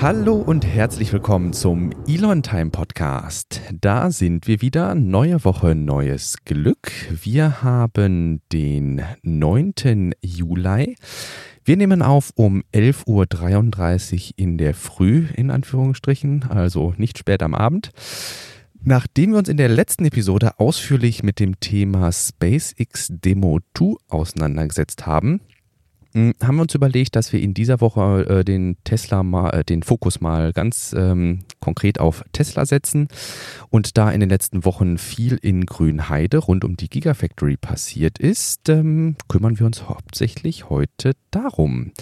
Hallo und herzlich willkommen zum Elon Time Podcast. Da sind wir wieder. Neue Woche, neues Glück. Wir haben den 9. Juli. Wir nehmen auf um 11.33 Uhr in der Früh, in Anführungsstrichen, also nicht spät am Abend. Nachdem wir uns in der letzten Episode ausführlich mit dem Thema SpaceX Demo 2 auseinandergesetzt haben, haben wir uns überlegt, dass wir in dieser Woche äh, den Tesla mal, äh, den Fokus mal ganz ähm, konkret auf Tesla setzen. Und da in den letzten Wochen viel in Grünheide rund um die Gigafactory passiert ist, ähm, kümmern wir uns hauptsächlich heute darum.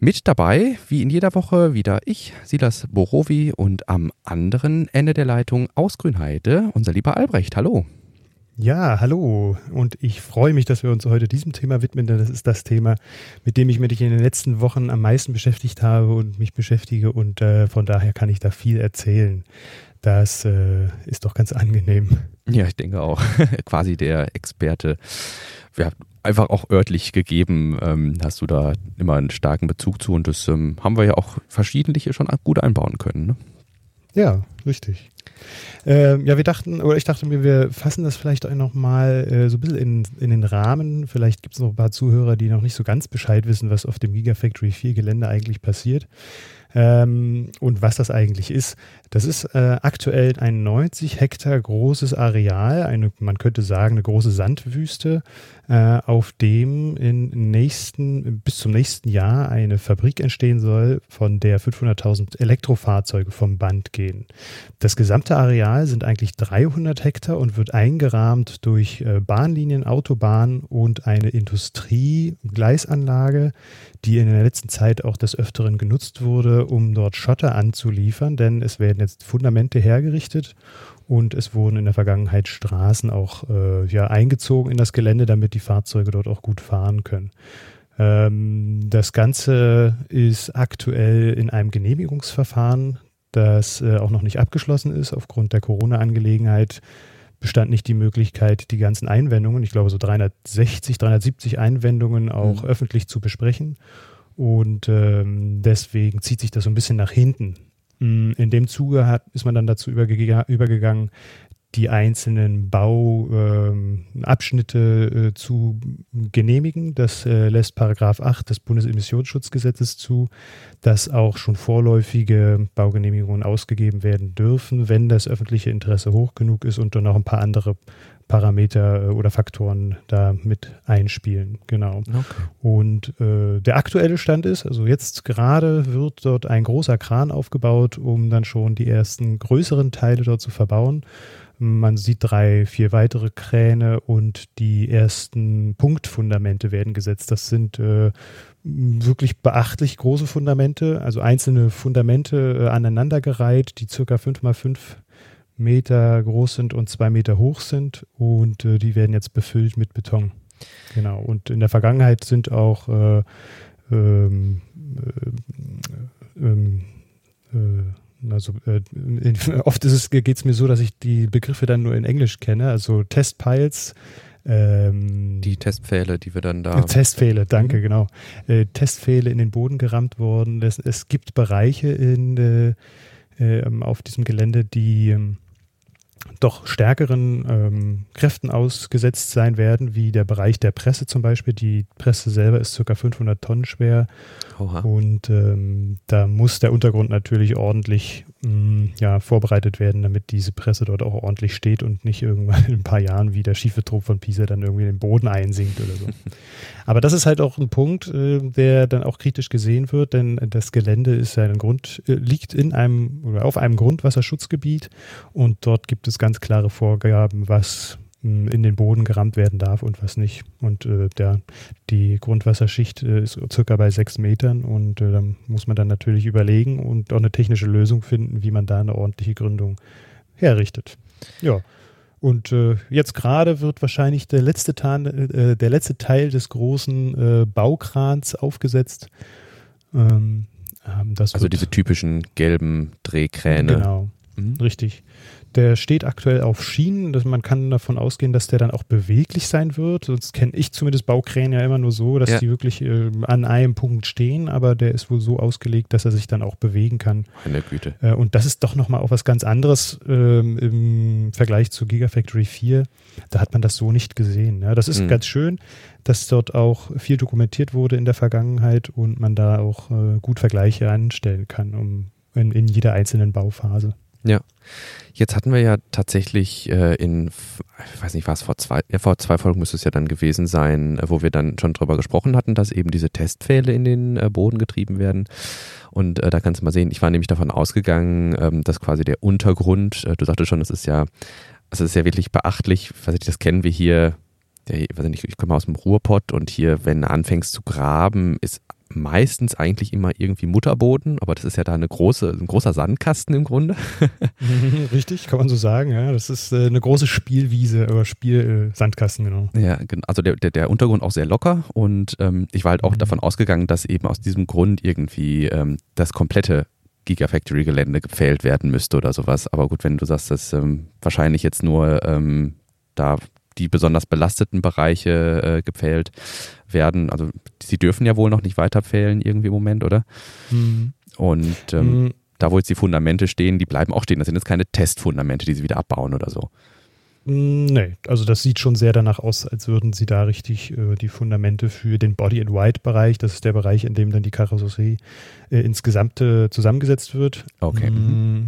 Mit dabei, wie in jeder Woche, wieder ich, Silas Borowi und am anderen Ende der Leitung aus Grünheide unser lieber Albrecht. Hallo. Ja, hallo. Und ich freue mich, dass wir uns heute diesem Thema widmen, denn das ist das Thema, mit dem ich mich in den letzten Wochen am meisten beschäftigt habe und mich beschäftige. Und äh, von daher kann ich da viel erzählen. Das äh, ist doch ganz angenehm. Ja, ich denke auch. Quasi der Experte. Ja, einfach auch örtlich gegeben, ähm, hast du da immer einen starken Bezug zu und das ähm, haben wir ja auch verschiedentlich schon gut einbauen können. Ne? Ja, richtig. Ähm, ja, wir dachten, oder ich dachte mir, wir fassen das vielleicht auch nochmal äh, so ein bisschen in, in den Rahmen. Vielleicht gibt es noch ein paar Zuhörer, die noch nicht so ganz Bescheid wissen, was auf dem Gigafactory 4 Gelände eigentlich passiert ähm, und was das eigentlich ist. Das ist äh, aktuell ein 90 Hektar großes Areal, eine, man könnte sagen, eine große Sandwüste, äh, auf dem in nächsten, bis zum nächsten Jahr eine Fabrik entstehen soll, von der 500.000 Elektrofahrzeuge vom Band gehen. Das gesamte Areal sind eigentlich 300 Hektar und wird eingerahmt durch äh, Bahnlinien, Autobahnen und eine Industriegleisanlage, die in der letzten Zeit auch des Öfteren genutzt wurde, um dort Schotter anzuliefern, denn es werden jetzt Fundamente hergerichtet und es wurden in der Vergangenheit Straßen auch äh, ja, eingezogen in das Gelände, damit die Fahrzeuge dort auch gut fahren können. Ähm, das Ganze ist aktuell in einem Genehmigungsverfahren, das äh, auch noch nicht abgeschlossen ist. Aufgrund der Corona-Angelegenheit bestand nicht die Möglichkeit, die ganzen Einwendungen, ich glaube so 360, 370 Einwendungen auch mhm. öffentlich zu besprechen. Und ähm, deswegen zieht sich das so ein bisschen nach hinten. Mm, in dem Zuge hat, ist man dann dazu übergegangen, die einzelnen Bauabschnitte ähm, äh, zu genehmigen. Das äh, lässt Paragraph 8 des Bundesemissionsschutzgesetzes zu, dass auch schon vorläufige Baugenehmigungen ausgegeben werden dürfen, wenn das öffentliche Interesse hoch genug ist und dann noch ein paar andere Parameter äh, oder Faktoren da mit einspielen. Genau. Okay. Und äh, der aktuelle Stand ist, also jetzt gerade wird dort ein großer Kran aufgebaut, um dann schon die ersten größeren Teile dort zu verbauen. Man sieht drei, vier weitere Kräne und die ersten Punktfundamente werden gesetzt. Das sind äh, wirklich beachtlich große Fundamente, also einzelne Fundamente äh, aneinandergereiht, die circa 5 mal 5 Meter groß sind und zwei Meter hoch sind und äh, die werden jetzt befüllt mit Beton. Genau. Und in der Vergangenheit sind auch äh, ähm, äh, ähm, äh, also äh, in, oft geht es mir so, dass ich die Begriffe dann nur in Englisch kenne, also Testpiles. Ähm, die Testpfähle, die wir dann da. Testpfähle, danke, mhm. genau. Äh, Testpfähle in den Boden gerammt worden. Es, es gibt Bereiche in, ähm, auf diesem Gelände, die ähm, doch stärkeren ähm, Kräften ausgesetzt sein werden, wie der Bereich der Presse zum Beispiel. Die Presse selber ist ca. 500 Tonnen schwer Oha. und ähm, da muss der Untergrund natürlich ordentlich mh, mm, ja, vorbereitet werden, damit diese Presse dort auch ordentlich steht und nicht irgendwann in ein paar Jahren wie der schiefe Trupp von Pisa dann irgendwie in den Boden einsinkt oder so. Aber das ist halt auch ein Punkt, äh, der dann auch kritisch gesehen wird, denn das Gelände ist ja ein Grund, äh, liegt in einem oder auf einem Grundwasserschutzgebiet und dort gibt es ganz klare Vorgaben, was in den Boden gerammt werden darf und was nicht. Und äh, der, die Grundwasserschicht äh, ist circa bei sechs Metern und äh, da muss man dann natürlich überlegen und auch eine technische Lösung finden, wie man da eine ordentliche Gründung herrichtet. Ja. Und äh, jetzt gerade wird wahrscheinlich der letzte, Tarn, äh, der letzte Teil des großen äh, Baukrans aufgesetzt. Ähm, ähm also diese typischen gelben Drehkräne. Genau, mhm. richtig. Der steht aktuell auf Schienen. Dass man kann davon ausgehen, dass der dann auch beweglich sein wird. Sonst kenne ich zumindest Baukräne ja immer nur so, dass Ja. die wirklich äh, an einem Punkt stehen. Aber der ist wohl so ausgelegt, dass er sich dann auch bewegen kann. Meine Güte. Äh, und das ist doch nochmal auch was ganz anderes ähm, im Vergleich zu Gigafactory 4. Da hat man das so nicht gesehen. Ja. Das ist Mhm. ganz schön, dass dort auch viel dokumentiert wurde in der Vergangenheit und man da auch äh, gut Vergleiche anstellen kann um, in, in jeder einzelnen Bauphase. Jetzt hatten wir ja tatsächlich äh, in, ich weiß nicht, was vor zwei, ja, vor zwei Folgen müsste es ja dann gewesen sein, äh, wo wir dann schon drüber gesprochen hatten, dass eben diese Testpfähle in den äh, Boden getrieben werden. Und äh, da kannst du mal sehen, ich war nämlich davon ausgegangen, ähm, dass quasi der Untergrund, äh, du sagtest schon, das ist ja, also es ist ja wirklich beachtlich, weiß ich, das kennen wir hier, der, weiß ich, nicht, ich komme aus dem Ruhrpott und hier, wenn du anfängst zu graben, ist meistens eigentlich immer irgendwie Mutterboden, aber das ist ja da eine große, ein großer Sandkasten im Grunde. Richtig, kann man so sagen. Ja. Das ist äh, eine große Spielwiese oder Spiel, äh, Sandkasten, genau. Ja, also der, der, der Untergrund auch sehr locker und ähm, ich war halt auch Mhm. davon ausgegangen, dass eben aus diesem Grund irgendwie ähm, das komplette Gigafactory-Gelände gepfählt werden müsste oder sowas. Aber gut, wenn du sagst, dass ähm, wahrscheinlich jetzt nur ähm, da die besonders belasteten Bereiche äh, gepfählt werden, also sie dürfen ja wohl noch nicht weiter pfählen irgendwie im Moment, oder? Und ähm, Mhm. da, wo jetzt die Fundamente stehen, die bleiben auch stehen. Das sind jetzt keine Testfundamente, die sie wieder abbauen oder so. Mm, Nee, also das sieht schon sehr danach aus, als würden sie da richtig äh, die Fundamente für den Body-in-White-Bereich, das ist der Bereich, in dem dann die Karosserie äh, insgesamt äh, zusammengesetzt wird. Okay. mhm.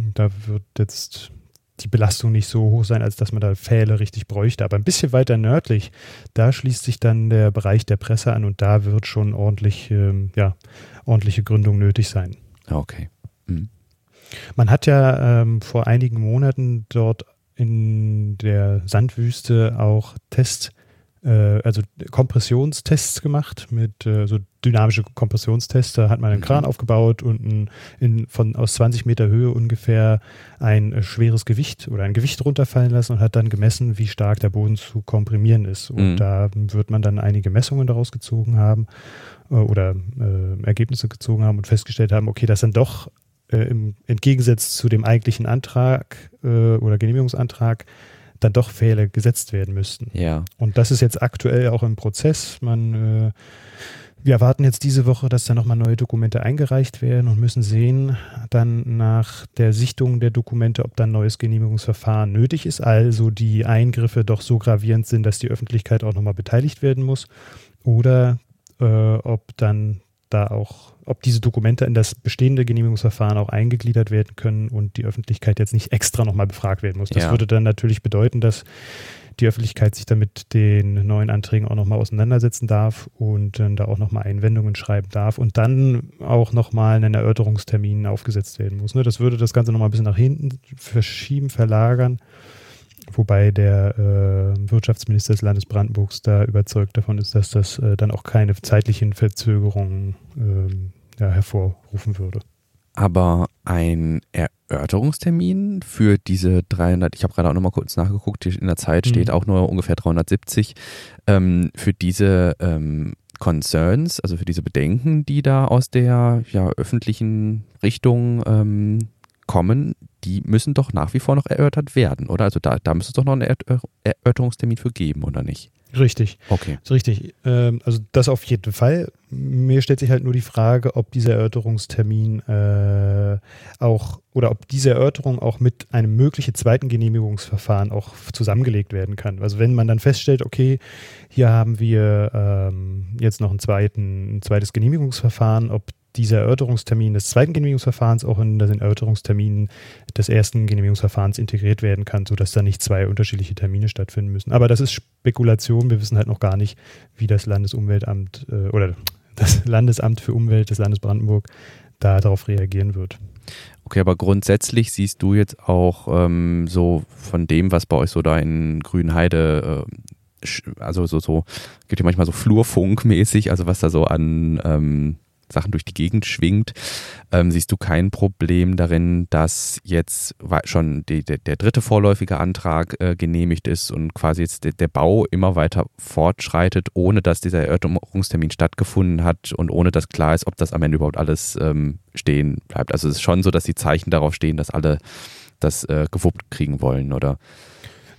Mm, Da wird jetzt die Belastung nicht so hoch sein, als dass man da Pfähle richtig bräuchte. Aber ein bisschen weiter nördlich, da schließt sich dann der Bereich der Presse an und da wird schon ordentlich, ähm, ja, ordentliche Gründung nötig sein. Okay. Mhm. Man hat ja ähm, vor einigen Monaten dort in der Sandwüste auch Test, also Kompressionstests gemacht mit äh, so dynamische Kompressionstests. Da hat man einen Mhm. Kran aufgebaut und ein, in, von aus 20 Meter Höhe ungefähr ein äh, schweres Gewicht oder ein Gewicht runterfallen lassen und hat dann gemessen, wie stark der Boden zu komprimieren ist. Und Mhm. da wird man dann einige Messungen daraus gezogen haben äh, oder äh, Ergebnisse gezogen haben und festgestellt haben, okay, das sind doch äh, im Entgegensatz zu dem eigentlichen Antrag äh, oder Genehmigungsantrag dann doch Pfähle gesetzt werden müssten. Ja. Und das ist jetzt aktuell auch im Prozess. Man, äh, wir erwarten jetzt diese Woche, dass da nochmal neue Dokumente eingereicht werden und müssen sehen, dann nach der Sichtung der Dokumente, ob dann neues Genehmigungsverfahren nötig ist. Also die Eingriffe doch so gravierend sind, dass die Öffentlichkeit auch nochmal beteiligt werden muss. Oder äh, ob dann da auch, ob diese Dokumente in das bestehende Genehmigungsverfahren auch eingegliedert werden können und die Öffentlichkeit jetzt nicht extra nochmal befragt werden muss. Das Ja. würde dann natürlich bedeuten, dass die Öffentlichkeit sich dann mit den neuen Anträgen auch nochmal auseinandersetzen darf und dann da auch nochmal Einwendungen schreiben darf und dann auch nochmal ein Erörterungstermin aufgesetzt werden muss. Ne? Das würde das Ganze nochmal ein bisschen nach hinten verschieben, verlagern. Wobei der äh, Wirtschaftsminister des Landes Brandenburgs da überzeugt davon ist, dass das äh, dann auch keine zeitlichen Verzögerungen ähm, ja, hervorrufen würde. Aber ein Erörterungstermin für diese 300, ich habe gerade auch nochmal kurz nachgeguckt, in der Zeit Mhm. steht auch nur ungefähr 370, ähm, für diese ähm, Concerns, also für diese Bedenken, die da aus der ja, öffentlichen Richtung ähm, kommen, die müssen doch nach wie vor noch erörtert werden, oder? Also da, da müsste es doch noch einen Erör Erörterungstermin für geben, oder nicht? Richtig. Okay. Ist richtig. Ähm, also das auf jeden Fall. Mir stellt sich halt nur die Frage, ob dieser Erörterungstermin äh, auch oder ob diese Erörterung auch mit einem möglichen zweiten Genehmigungsverfahren auch zusammengelegt werden kann. Also wenn man dann feststellt, okay, hier haben wir ähm, jetzt noch einen zweiten, ein zweites Genehmigungsverfahren, ob dieser Erörterungstermin des zweiten Genehmigungsverfahrens auch in den Erörterungstermin des ersten Genehmigungsverfahrens integriert werden kann, sodass da nicht zwei unterschiedliche Termine stattfinden müssen. Aber das ist Spekulation. Wir wissen halt noch gar nicht, wie das Landesumweltamt äh, oder das Landesamt für Umwelt des Landes Brandenburg da darauf reagieren wird. Okay, aber grundsätzlich siehst du jetzt auch ähm, so von dem, was bei euch so da in Grünheide, äh, also so, so, gibt ja manchmal so Flurfunk-mäßig, also was da so an ähm, Sachen durch die Gegend schwingt, ähm, siehst du kein Problem darin, dass jetzt schon die, der, der dritte vorläufige Antrag äh, genehmigt ist und quasi jetzt der, der Bau immer weiter fortschreitet, ohne dass dieser Erörterungstermin stattgefunden hat und ohne dass klar ist, ob das am Ende überhaupt alles ähm, stehen bleibt. Also es ist schon so, dass die Zeichen darauf stehen, dass alle das äh, gewuppt kriegen wollen, oder?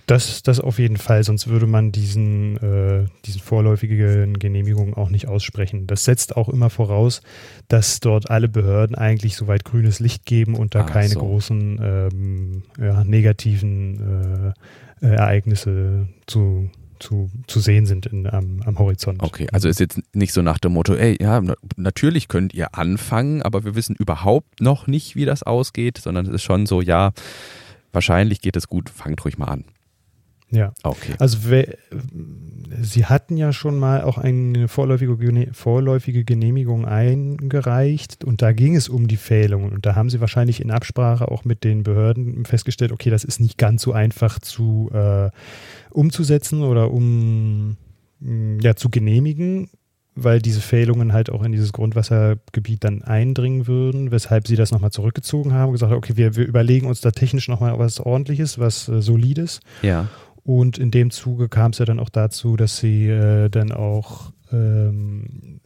Das, das auf jeden Fall, sonst würde man diesen, äh, diesen vorläufigen Genehmigungen auch nicht aussprechen. Das setzt auch immer voraus, dass dort alle Behörden eigentlich soweit grünes Licht geben und da Ach keine so. großen ähm, ja, negativen äh, äh, Ereignisse zu, zu, zu sehen sind in, am, am Horizont. Okay, also ist jetzt nicht so nach dem Motto, ey, ja, na, natürlich könnt ihr anfangen, aber wir wissen überhaupt noch nicht, wie das ausgeht, sondern es ist schon so, ja, wahrscheinlich geht es gut, fangt ruhig mal an. Ja. Okay. Also Sie hatten ja schon mal auch eine vorläufige, Gene- vorläufige Genehmigung eingereicht und da ging es um die Fählungen und da haben Sie wahrscheinlich in Absprache auch mit den Behörden festgestellt, okay, das ist nicht ganz so einfach zu äh, umzusetzen oder um mh, ja, zu genehmigen, weil diese Fählungen halt auch in dieses Grundwassergebiet dann eindringen würden, weshalb Sie das nochmal zurückgezogen haben und gesagt haben, okay, wir, wir überlegen uns da technisch nochmal was Ordentliches, was äh, Solides. Ja. Und in dem Zuge kam es ja dann auch dazu, dass sie äh, dann auch ähm,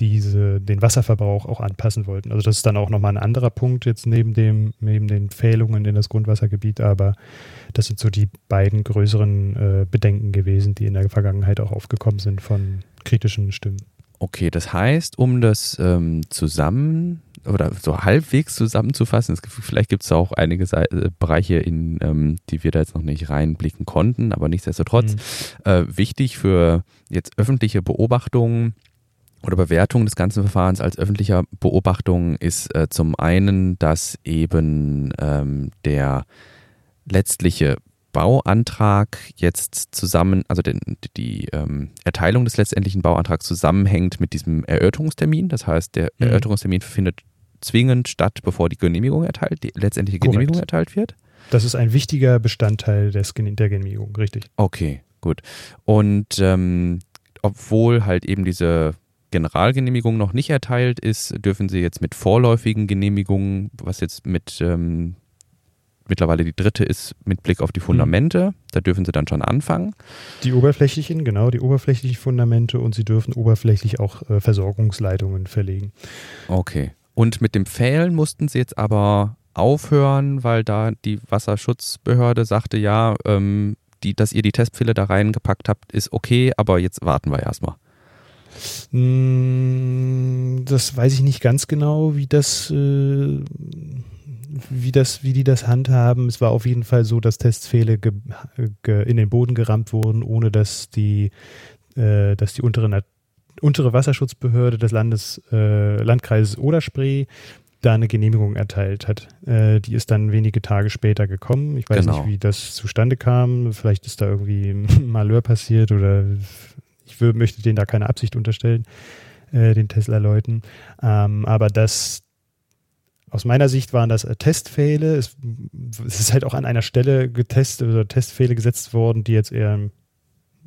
diese, den Wasserverbrauch auch anpassen wollten. Also das ist dann auch nochmal ein anderer Punkt jetzt neben dem, neben den Fehlungen in das Grundwassergebiet, aber das sind so die beiden größeren äh, Bedenken gewesen, die in der Vergangenheit auch aufgekommen sind von kritischen Stimmen. Okay, das heißt, um das ähm, zusammen oder so halbwegs zusammenzufassen, es, gibt- vielleicht gibt es auch einige Sei- äh, Bereiche, in ähm, die wir da jetzt noch nicht reinblicken konnten, aber nichtsdestotrotz Mhm. äh, wichtig für jetzt öffentliche Beobachtungen oder Bewertung des ganzen Verfahrens als öffentlicher Beobachtung ist äh, zum einen, dass eben ähm, der letztliche Bauantrag jetzt zusammen, also den, die ähm, Erteilung des letztendlichen Bauantrags zusammenhängt mit diesem Erörterungstermin. Das heißt, der Mhm. Erörterungstermin findet zwingend statt, bevor die Genehmigung erteilt, die letztendliche Korrekt. Genehmigung erteilt wird. Das ist ein wichtiger Bestandteil des, der Genehmigung, richtig. Okay, gut. Und ähm, obwohl halt eben diese Generalgenehmigung noch nicht erteilt ist, dürfen Sie jetzt mit vorläufigen Genehmigungen, was jetzt mit ähm, mittlerweile die dritte ist, mit Blick auf die Fundamente, da dürfen Sie dann schon anfangen. Die oberflächlichen, genau, die oberflächlichen Fundamente und sie dürfen oberflächlich auch äh, Versorgungsleitungen verlegen. Okay. Und mit dem Pfählen mussten Sie jetzt aber aufhören, weil da die Wasserschutzbehörde sagte, ja, ähm, die, dass ihr die Testpfähle da reingepackt habt, ist okay, aber jetzt warten wir erstmal. Mm, Das weiß ich nicht ganz genau, wie das, äh, wie das, wie die das handhaben. Es war auf jeden Fall so, dass Testpfähle in den Boden gerammt wurden, ohne dass die, äh, dass die untere, untere Wasserschutzbehörde des Landes, äh, Landkreises Oderspree da eine Genehmigung erteilt hat. Äh, die ist dann wenige Tage später gekommen. Ich weiß Genau. nicht, wie das zustande kam. Vielleicht ist da irgendwie ein Malheur passiert oder ich wür- möchte denen da keine Absicht unterstellen, äh, den Tesla-Leuten. Ähm, aber das, aus meiner Sicht waren das äh, Testfähle. Es, es ist halt auch an einer Stelle getestet oder Testfähle gesetzt worden, die jetzt eher,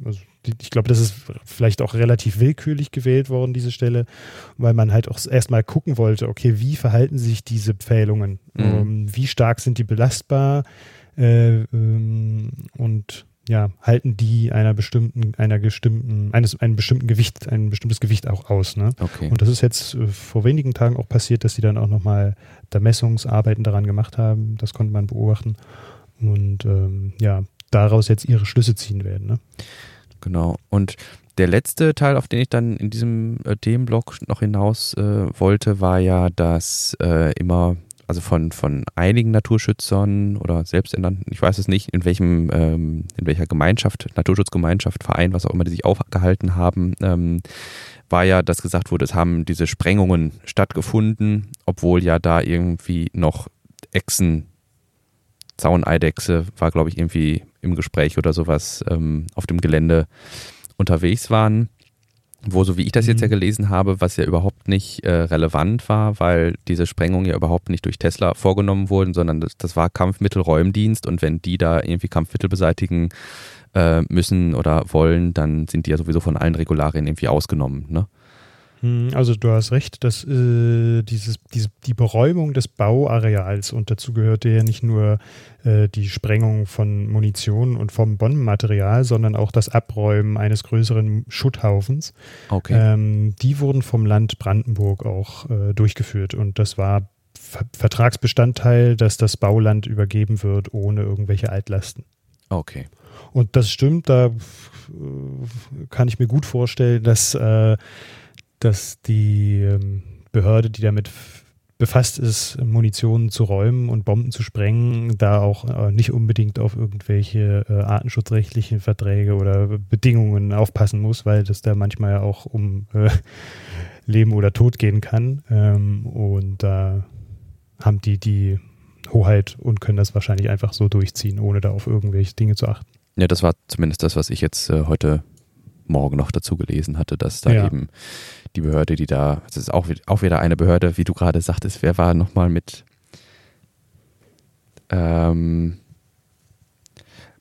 also ich glaube, das ist vielleicht auch relativ willkürlich gewählt worden, diese Stelle, weil man halt auch erstmal gucken wollte, okay, wie verhalten sich diese Pfählungen? Mhm. Ähm, wie stark sind die belastbar? Äh, ähm, und ja, halten die einer bestimmten, einer bestimmten, eines, einem bestimmten Gewicht, ein bestimmtes Gewicht auch aus. Ne? Okay. Und das ist jetzt äh, vor wenigen Tagen auch passiert, dass sie dann auch nochmal da Messungsarbeiten daran gemacht haben. Das konnte man beobachten. Und ähm, ja, daraus jetzt ihre Schlüsse ziehen werden. Ne? Genau. Und der letzte Teil, auf den ich dann in diesem äh, Themenblock noch hinaus äh, wollte, war ja, dass äh, immer, also von, von einigen Naturschützern oder selbsternannten, ich weiß es nicht, in welchem, ähm, in welcher Gemeinschaft, Naturschutzgemeinschaft, Verein, was auch immer, die sich aufgehalten haben, ähm, war ja, dass gesagt wurde, es haben diese Sprengungen stattgefunden, obwohl ja da irgendwie noch Echsen Zauneidechse war, glaube ich, irgendwie im Gespräch oder sowas ähm, auf dem Gelände unterwegs waren, wo, so wie ich das jetzt Mhm. ja gelesen habe, was ja überhaupt nicht äh, relevant war, weil diese Sprengungen ja überhaupt nicht durch Tesla vorgenommen wurden, sondern das, das war Kampfmittelräumdienst und wenn die da irgendwie Kampfmittel beseitigen äh, müssen oder wollen, dann sind die ja sowieso von allen Regularien irgendwie ausgenommen. Ne? Hm, Also du hast recht, dass äh, dieses, diese, die Beräumung des Bauareals und dazu gehörte ja nicht nur äh, die Sprengung von Munition und vom Bombenmaterial, sondern auch das Abräumen eines größeren Schutthaufens. Okay. Ähm, die wurden vom Land Brandenburg auch äh, durchgeführt und das war Ver Vertragsbestandteil, dass das Bauland übergeben wird ohne irgendwelche Altlasten. Okay. Und das stimmt, da äh, kann ich mir gut vorstellen, dass, äh, dass die ähm, Behörde, die damit befasst ist, Munition zu räumen und Bomben zu sprengen, da auch äh, nicht unbedingt auf irgendwelche äh, artenschutzrechtlichen Verträge oder Bedingungen aufpassen muss, weil das da manchmal ja auch um äh, Leben oder Tod gehen kann. Ähm, und da haben die die Hoheit und können das wahrscheinlich einfach so durchziehen, ohne da auf irgendwelche Dinge zu achten. Ja, das war zumindest das, was ich jetzt äh, heute Morgen noch dazu gelesen hatte, dass da ja. eben die Behörde, die da, das ist auch, auch wieder eine Behörde, wie du gerade sagtest, wer war nochmal mit, ähm,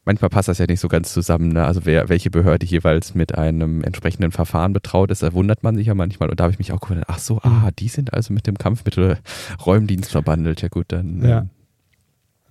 manchmal passt das ja nicht so ganz zusammen, ne? also wer, welche Behörde jeweils mit einem entsprechenden Verfahren betraut ist, da wundert man sich ja manchmal und da habe ich mich auch gewundert, ach so, ah, mhm. die sind also mit dem Kampfmittelräumdienst verbandelt, ja gut, dann. Ja.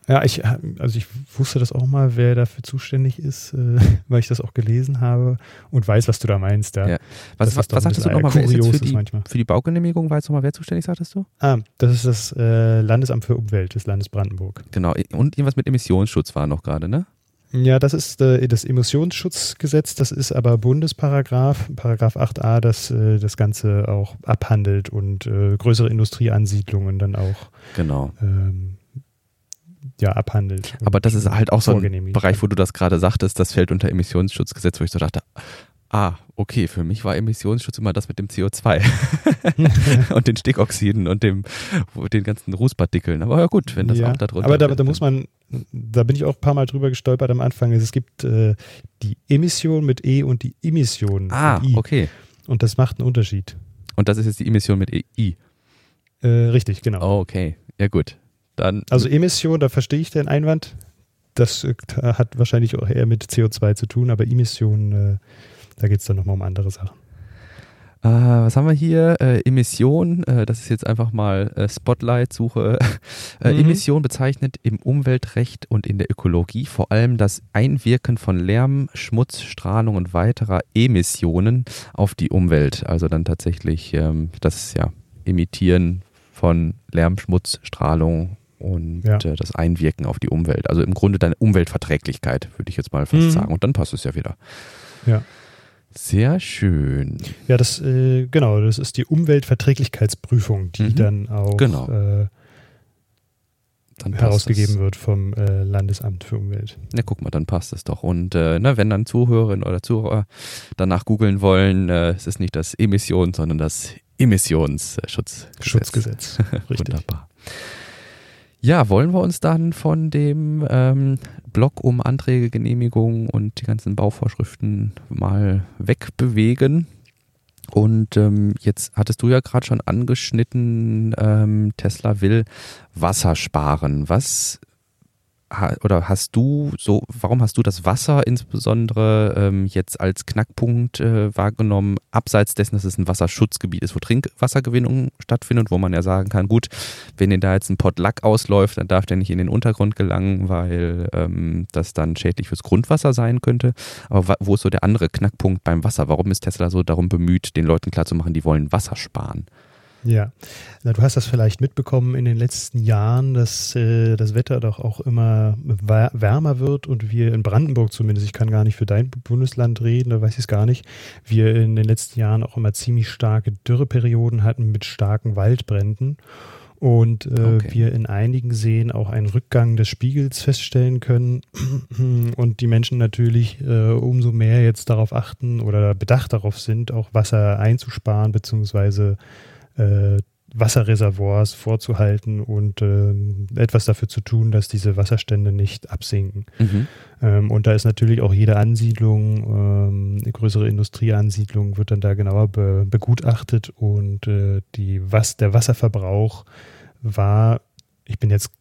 Ja, ich, also ich wusste das auch mal, wer dafür zuständig ist, äh, weil ich das auch gelesen habe und weiß, was du da meinst. Ja. ja. Was, was, was sagtest du nochmal, wer ist jetzt für die, manchmal. für die Baugenehmigung, weißt du mal, wer zuständig, sagtest du? Ah, das ist das äh, Landesamt für Umwelt des Landes Brandenburg. Genau, und irgendwas mit Emissionsschutz war noch gerade, ne? Ja, das ist äh, das Emissionsschutzgesetz, das ist aber Bundesparagraph, Paragraph 8a, das äh, das Ganze auch abhandelt und äh, größere Industrieansiedlungen dann auch genau. Ähm, ja, abhandelt. Aber das ist halt auch so ein Bereich, wo du das gerade sagtest, das fällt unter Emissionsschutzgesetz, wo ich so dachte, ah, okay, für mich war Emissionsschutz immer das mit dem CO2 und den Stickoxiden und dem, den ganzen Rußpartikeln. Aber ja gut, wenn das ja, auch da drunter Aber da, da muss man, da bin ich auch ein paar Mal drüber gestolpert am Anfang. Es gibt äh, die Emission mit E und die Emission ah, mit I. okay. Und das macht einen Unterschied. Und das ist jetzt die Emission mit EI? Äh, richtig, genau. Oh, okay. Ja, gut. Dann also Emission, da verstehe ich den Einwand. Das äh, hat wahrscheinlich auch eher mit CO2 zu tun, aber Emission, äh, da geht es dann nochmal um andere Sachen. Äh, was haben wir hier? Äh, Emission, äh, das ist jetzt einfach mal äh, Spotlight-Suche. Mhm. Emission bezeichnet im Umweltrecht und in der Ökologie vor allem das Einwirken von Lärm, Schmutz, Strahlung und weiterer Emissionen auf die Umwelt. Also dann tatsächlich ähm, das ja, Emittieren von Lärm, Schmutz, Strahlung und ja. äh, das Einwirken auf die Umwelt. Also im Grunde deine Umweltverträglichkeit, würde ich jetzt mal fast mhm. sagen. Und dann passt es ja wieder. Ja. Sehr schön. Ja, das, äh, genau, das ist die Umweltverträglichkeitsprüfung, die mhm. dann auch genau. äh, dann herausgegeben wird vom äh, Landesamt für Umwelt. Na, guck mal, dann passt es doch. Und äh, na, wenn dann Zuhörerinnen oder Zuhörer danach googeln wollen, äh, es ist nicht das Emissions, sondern das Emissionsschutzgesetz. Schutzgesetz. Richtig. Wunderbar. Ja, wollen wir uns dann von dem ähm, Block um Anträge, Genehmigungen und die ganzen Bauvorschriften mal wegbewegen? Und ähm, jetzt hattest du ja gerade schon angeschnitten, ähm, Tesla will Wasser sparen. Was oder hast du so, warum hast du das Wasser insbesondere ähm, jetzt als Knackpunkt äh, wahrgenommen, abseits dessen, dass es ein Wasserschutzgebiet ist, wo Trinkwassergewinnung stattfindet, wo man ja sagen kann, gut, wenn dir da jetzt ein Pott Lack ausläuft, dann darf der nicht in den Untergrund gelangen, weil ähm, das dann schädlich fürs Grundwasser sein könnte. Aber wo ist so der andere Knackpunkt beim Wasser? Warum ist Tesla so darum bemüht, den Leuten klarzumachen, die wollen Wasser sparen? Ja, Na, du hast das vielleicht mitbekommen in den letzten Jahren, dass äh, das Wetter doch auch immer wärmer wird und wir in Brandenburg zumindest, ich kann gar nicht für dein Bundesland reden, da weiß ich es gar nicht, wir in den letzten Jahren auch immer ziemlich starke Dürreperioden hatten mit starken Waldbränden und äh, okay. wir in einigen Seen auch einen Rückgang des Spiegels feststellen können und die Menschen natürlich äh, umso mehr jetzt darauf achten oder bedacht darauf sind, auch Wasser einzusparen beziehungsweise äh, Wasserreservoirs vorzuhalten und äh, etwas dafür zu tun, dass diese Wasserstände nicht absinken. Mhm. Ähm, und da ist natürlich auch jede Ansiedlung, ähm, eine größere Industrieansiedlung wird dann da genauer be begutachtet und äh, die, was, der Wasserverbrauch war, ich bin jetzt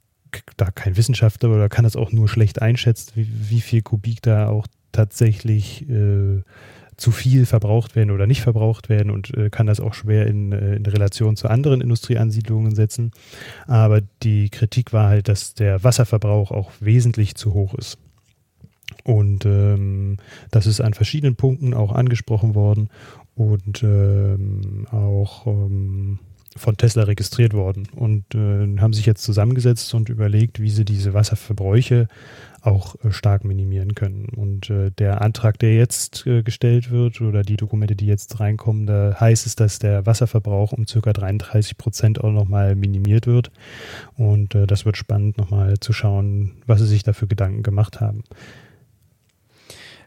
da kein Wissenschaftler oder kann das auch nur schlecht einschätzen, wie, wie viel Kubik da auch tatsächlich äh, zu viel verbraucht werden oder nicht verbraucht werden und äh, kann das auch schwer in, äh, in Relation zu anderen Industrieansiedlungen setzen. Aber die Kritik war halt, dass der Wasserverbrauch auch wesentlich zu hoch ist. Und ähm, das ist an verschiedenen Punkten auch angesprochen worden und ähm, auch ähm, von Tesla registriert worden und äh, haben sich jetzt zusammengesetzt und überlegt, wie sie diese Wasserverbräuche auch äh, stark minimieren können. Und äh, der Antrag, der jetzt äh, gestellt wird oder die Dokumente, die jetzt reinkommen, da heißt es, dass der Wasserverbrauch um ca. 33 Prozent auch nochmal minimiert wird. Und das wird spannend, nochmal zu schauen, was sie sich dafür Gedanken gemacht haben.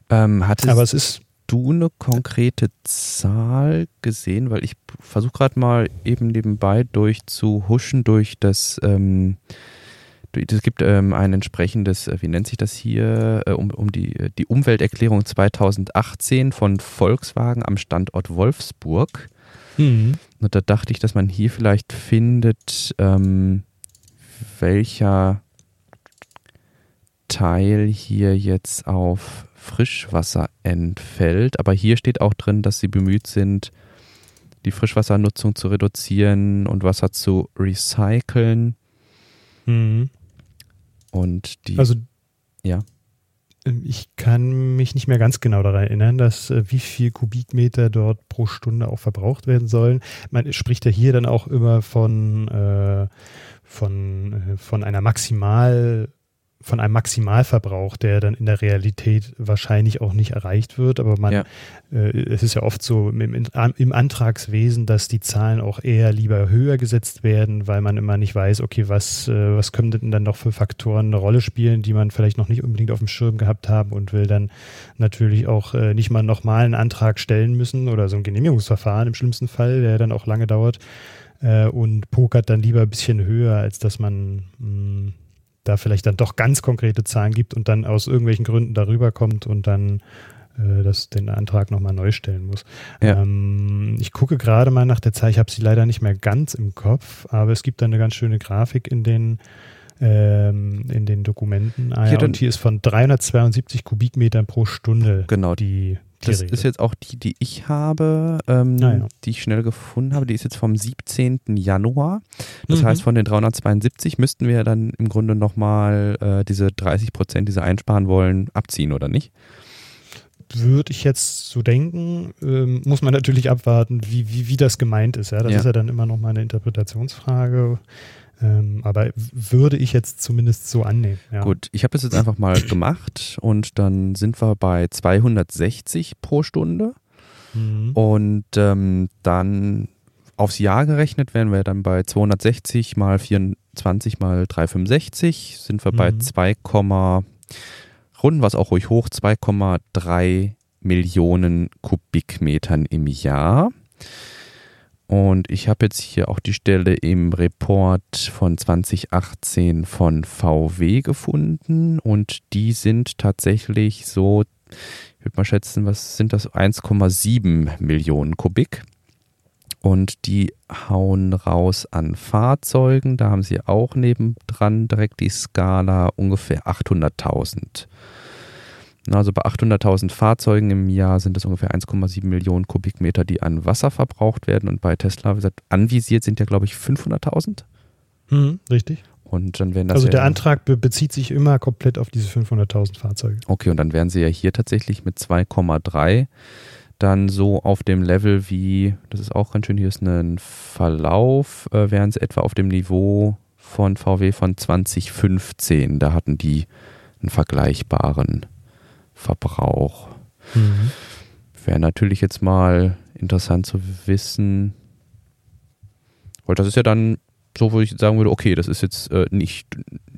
Ähm, hattest Aber es ist du eine konkrete Zahl gesehen? Weil ich versuche gerade mal eben nebenbei durchzuhuschen durch das ähm, es gibt ähm, ein entsprechendes, äh, wie nennt sich das hier, äh, um, um die, die Umwelterklärung 2018 von Volkswagen am Standort Wolfsburg. Mhm. Und da dachte ich, dass man hier vielleicht findet, ähm, welcher Teil hier jetzt auf Frischwasser entfällt. Aber hier steht auch drin, dass sie bemüht sind, die Frischwassernutzung zu reduzieren und Wasser zu recyceln. Mhm. Und die. Also, ja. Ähm, ich kann mich nicht mehr ganz genau daran erinnern, dass äh, wie viel Kubikmeter dort pro Stunde auch verbraucht werden sollen. Man spricht ja hier dann auch immer von, äh, von, äh, von einer Maximal von einem Maximalverbrauch, der dann in der Realität wahrscheinlich auch nicht erreicht wird. Aber man, ja. äh, es ist ja oft so im, im, Antragswesen, dass die Zahlen auch eher lieber höher gesetzt werden, weil man immer nicht weiß, okay, was, äh, was können denn dann noch für Faktoren eine Rolle spielen, die man vielleicht noch nicht unbedingt auf dem Schirm gehabt haben und will dann natürlich auch äh, nicht mal nochmal einen Antrag stellen müssen oder so ein Genehmigungsverfahren im schlimmsten Fall, der dann auch lange dauert äh, und pokert dann lieber ein bisschen höher, als dass man mh, mm, da vielleicht dann doch ganz konkrete Zahlen gibt und dann aus irgendwelchen Gründen darüber kommt und dann äh, das, den Antrag nochmal neu stellen muss. Ja. Ähm, ich gucke gerade mal nach der Zahl, ich habe sie leider nicht mehr ganz im Kopf, aber es gibt da eine ganz schöne Grafik in den ähm, in den Dokumenten. Ah, ja, und hier ist von 372 Kubikmetern pro Stunde genau. die das ist jetzt auch die, die ich habe, ähm, ah, ja. die ich schnell gefunden habe. Die ist jetzt vom 17. Januar. Das mhm. heißt, von den 372 müssten wir dann im Grunde nochmal äh, diese 30 Prozent, die sie einsparen wollen, abziehen, oder nicht? Würde ich jetzt so denken, ähm, muss man natürlich abwarten, wie, wie, wie das gemeint ist. Ja? Das ja. ist ja dann immer nochmal eine Interpretationsfrage. Ähm, aber würde ich jetzt zumindest so annehmen. Ja. Gut, ich habe das jetzt einfach mal gemacht und dann sind wir bei 260 pro Stunde. Mhm. Und ähm, dann aufs Jahr gerechnet wären wir dann bei 260 mal 24 mal 365, sind wir mhm. bei 2, runden was auch ruhig hoch, 2,3 Millionen Kubikmetern im Jahr. Und ich habe jetzt hier auch die Stelle im Report von 2018 von VW gefunden und die sind tatsächlich so, ich würde mal schätzen, was sind das? 1,7 Millionen Kubik. Und die hauen raus an Fahrzeugen. Da haben sie auch nebendran direkt die Skala ungefähr 800.000. Also bei 800.000 Fahrzeugen im Jahr sind es ungefähr 1,7 Millionen Kubikmeter, die an Wasser verbraucht werden. Und bei Tesla, wie gesagt, anvisiert sind ja, glaube ich, 500.000. Mhm, richtig. Und dann werden das also der Antrag be bezieht sich immer komplett auf diese 500.000 Fahrzeuge. Okay, und dann wären sie ja hier tatsächlich mit 2,3 dann so auf dem Level wie, das ist auch ganz schön, hier ist ein Verlauf, äh, wären sie etwa auf dem Niveau von VW von 2015. Da hatten die einen vergleichbaren Verbrauch. Mhm. Wäre natürlich jetzt mal interessant zu wissen, weil das ist ja dann so, wo ich sagen würde, okay, das ist jetzt äh, nicht,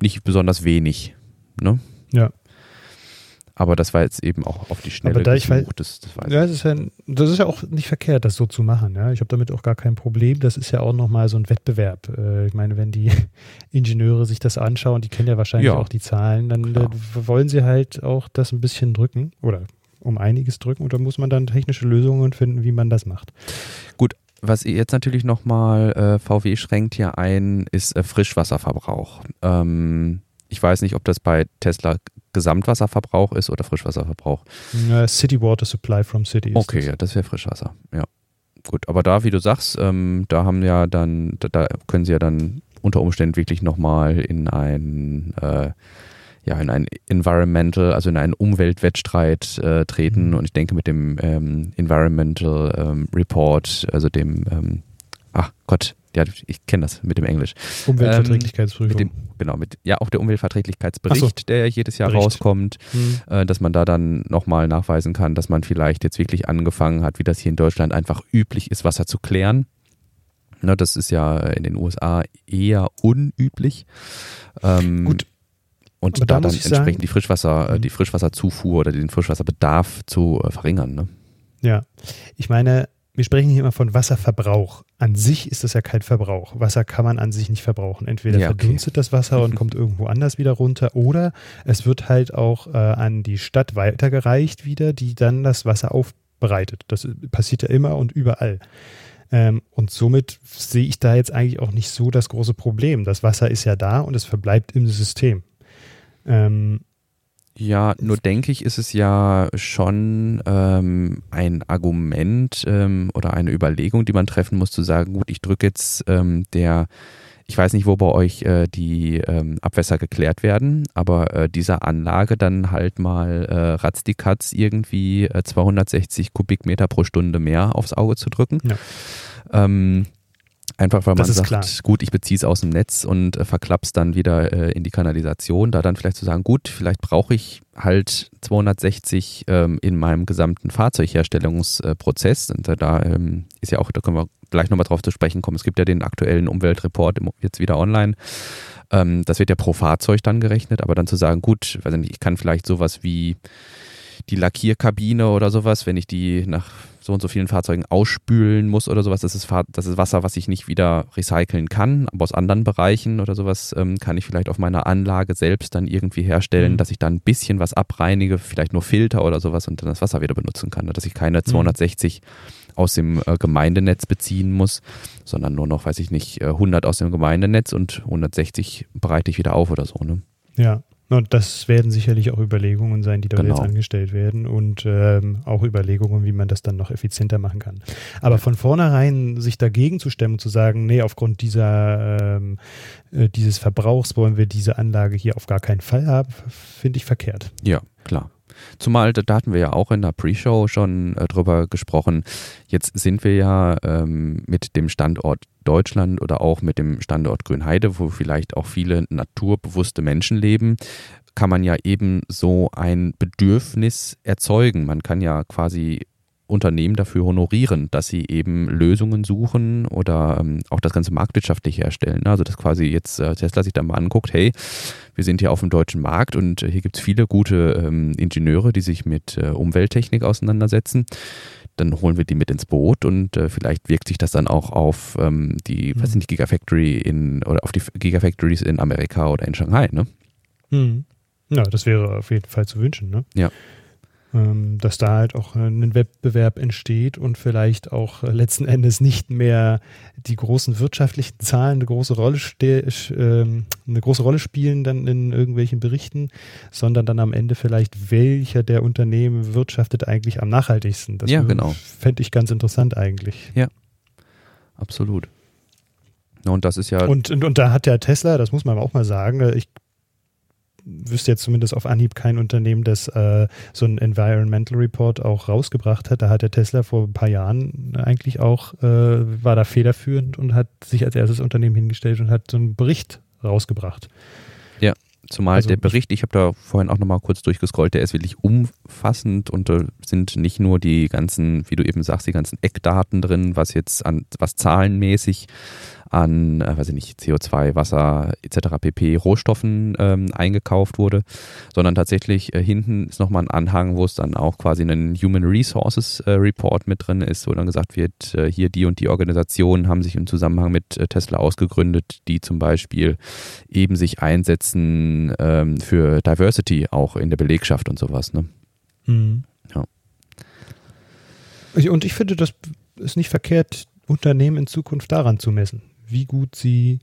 nicht besonders wenig. Ne? Ja. Aber das war jetzt eben auch auf die Schnelle. Aber da ich weiß, das, das, ja, das, ist ja, das ist ja auch nicht verkehrt, das so zu machen. Ja? Ich habe damit auch gar kein Problem. Das ist ja auch nochmal so ein Wettbewerb. Äh, ich meine, wenn die Ingenieure sich das anschauen, die kennen ja wahrscheinlich ja. auch die Zahlen, dann äh, wollen sie halt auch das ein bisschen drücken oder um einiges drücken. Und da muss man dann technische Lösungen finden, wie man das macht. Gut, was ihr jetzt natürlich nochmal, äh, VW schränkt hier ein, ist äh, Frischwasserverbrauch. Ähm, ich weiß nicht, ob das bei Tesla Gesamtwasserverbrauch ist oder Frischwasserverbrauch. City Water Supply from City. okay, das. ja, das wäre Frischwasser. Ja, gut. Aber da, wie du sagst, ähm, da haben ja dann, da, da, können sie ja dann unter Umständen wirklich nochmal in ein äh, ja, in einen Environmental, also in einen Umweltwettstreit äh, treten. Mhm. Und ich denke, mit dem ähm, Environmental ähm, Report, also dem, ähm, ach Gott, ja, ich kenne das mit dem Englisch. Umweltverträglichkeitsprüfung. Ähm, mit dem, genau, mit, ja, auch der Umweltverträglichkeitsbericht, so. der jedes Jahr Bericht. rauskommt, hm. äh, dass man da dann nochmal nachweisen kann, dass man vielleicht jetzt wirklich angefangen hat, wie das hier in Deutschland einfach üblich ist, Wasser zu klären. Ne, das ist ja in den USA eher unüblich. Ähm, Gut. Und da, da dann entsprechend sagen, die Frischwasser, äh, die mhm. Frischwasserzufuhr oder den Frischwasserbedarf zu äh, verringern. Ne? Ja, ich meine, wir sprechen hier immer von Wasserverbrauch. An sich ist das ja kein Verbrauch. Wasser kann man an sich nicht verbrauchen. Entweder ja, okay. verdunstet das Wasser und kommt irgendwo anders wieder runter oder es wird halt auch äh, an die Stadt weitergereicht wieder, die dann das Wasser aufbereitet. Das passiert ja immer und überall. Ähm, und somit sehe ich da jetzt eigentlich auch nicht so das große Problem. Das Wasser ist ja da und es verbleibt im System. Ähm, ja, nur denke ich, ist es ja schon ähm, ein Argument ähm, oder eine Überlegung, die man treffen muss, zu sagen, gut, ich drücke jetzt ähm, der, ich weiß nicht, wo bei euch äh, die ähm, Abwässer geklärt werden, aber äh, dieser Anlage dann halt mal äh, ratzdikatz irgendwie äh, 260 Kubikmeter pro Stunde mehr aufs Auge zu drücken. Ja. Einfach weil man sagt, klar. gut, ich beziehe es aus dem Netz und äh, verklapp's dann wieder äh, in die Kanalisation. Da dann vielleicht zu sagen, gut, vielleicht brauche ich halt 260 ähm, in meinem gesamten Fahrzeugherstellungsprozess. Und äh, da ähm, ist ja auch, da können wir gleich nochmal drauf zu sprechen kommen. Es gibt ja den aktuellen Umweltreport jetzt wieder online. Ähm, das wird ja pro Fahrzeug dann gerechnet, aber dann zu sagen, gut, weiß nicht, ich kann vielleicht sowas wie die Lackierkabine oder sowas, wenn ich die nach so und so vielen Fahrzeugen ausspülen muss oder sowas. Das ist, das ist Wasser, was ich nicht wieder recyceln kann, aber aus anderen Bereichen oder sowas ähm, kann ich vielleicht auf meiner Anlage selbst dann irgendwie herstellen, mhm. dass ich dann ein bisschen was abreinige, vielleicht nur Filter oder sowas und dann das Wasser wieder benutzen kann. Dass ich keine 260 mhm. aus dem äh, Gemeindenetz beziehen muss, sondern nur noch, weiß ich nicht, 100 äh, aus dem Gemeindenetz und 160 bereite ich wieder auf oder so. Ne? Ja, und das werden sicherlich auch Überlegungen sein, die dort genau. jetzt angestellt werden und ähm, auch Überlegungen, wie man das dann noch effizienter machen kann. Aber von vornherein sich dagegen zu stemmen, zu sagen, nee, aufgrund dieser, ähm, äh, dieses Verbrauchs wollen wir diese Anlage hier auf gar keinen Fall haben, finde ich verkehrt. Ja, klar. Zumal, da hatten wir ja auch in der Pre-Show schon äh, drüber gesprochen. Jetzt sind wir ja ähm, mit dem Standort Deutschland oder auch mit dem Standort Grünheide, wo vielleicht auch viele naturbewusste Menschen leben, kann man ja eben so ein Bedürfnis erzeugen. Man kann ja quasi Unternehmen dafür honorieren, dass sie eben Lösungen suchen oder ähm, auch das Ganze marktwirtschaftlich herstellen. Also dass quasi jetzt äh, Tesla sich dann mal anguckt, hey, wir sind hier auf dem deutschen Markt und äh, hier gibt es viele gute ähm, Ingenieure, die sich mit äh, Umwelttechnik auseinandersetzen. Dann holen wir die mit ins Boot und äh, vielleicht wirkt sich das dann auch auf ähm, die, mhm. sind die Gigafactory in oder auf die Gigafactories in Amerika oder in Shanghai, ne? Mhm. Ja, das wäre auf jeden Fall zu wünschen, ne? Ja. Ähm, dass da halt auch ein Wettbewerb entsteht und vielleicht auch letzten Endes nicht mehr die großen wirtschaftlichen Zahlen eine große Rolle, ähm, eine große Rolle spielen dann in irgendwelchen Berichten, sondern dann am Ende vielleicht welcher der Unternehmen wirtschaftet eigentlich am nachhaltigsten. Das ja, genau. fände ich ganz interessant eigentlich. Ja, absolut. Und das ist ja. Und, und, und da hat der Tesla, das muss man auch mal sagen, ich wüsste jetzt zumindest auf Anhieb kein Unternehmen, das äh, so einen Environmental Report auch rausgebracht hat. Da hat der Tesla vor ein paar Jahren eigentlich auch, äh, war da federführend und hat sich als erstes Unternehmen hingestellt und hat so einen Bericht rausgebracht. Ja, zumal also der Bericht, ich habe da vorhin auch nochmal kurz durchgescrollt, der ist wirklich umfassend und da sind nicht nur die ganzen, wie du eben sagst, die ganzen Eckdaten drin, was jetzt an, was zahlenmäßig an, äh, weiß ich nicht, CO2, Wasser etc. pp. Rohstoffen ähm, eingekauft wurde, sondern tatsächlich äh, hinten ist nochmal ein Anhang, wo es dann auch quasi einen Human Resources äh, Report mit drin ist, wo dann gesagt wird, äh, hier die und die Organisationen haben sich im Zusammenhang mit äh, Tesla ausgegründet, die zum Beispiel eben sich einsetzen ähm, für Diversity auch in der Belegschaft und sowas. Ne? Mhm. Ja. Und ich finde, das ist nicht verkehrt, Unternehmen in Zukunft daran zu messen wie gut sie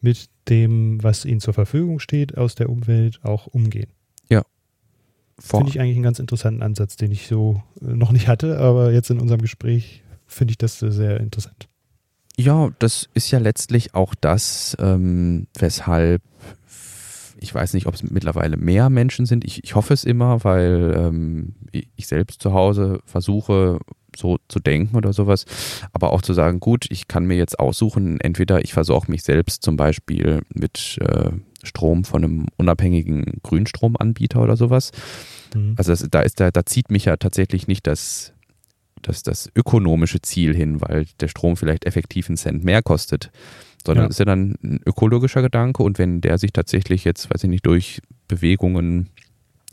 mit dem, was ihnen zur Verfügung steht, aus der Umwelt auch umgehen. Ja. Finde ich eigentlich einen ganz interessanten Ansatz, den ich so äh, noch nicht hatte, aber jetzt in unserem Gespräch finde ich das sehr interessant. Ja, das ist ja letztlich auch das, ähm, weshalb ich weiß nicht, ob es mittlerweile mehr Menschen sind. Ich, ich hoffe es immer, weil ähm, ich selbst zu Hause versuche, so zu denken oder sowas. Aber auch zu sagen, gut, ich kann mir jetzt aussuchen, entweder ich versorge mich selbst zum Beispiel mit äh, Strom von einem unabhängigen Grünstromanbieter oder sowas. Mhm. Also das, da ist da, da zieht mich ja tatsächlich nicht das, das, das ökonomische Ziel hin, weil der Strom vielleicht effektiv einen Cent mehr kostet. Sondern ja. ist ja dann ein ökologischer Gedanke und wenn der sich tatsächlich jetzt, weiß ich nicht, durch Bewegungen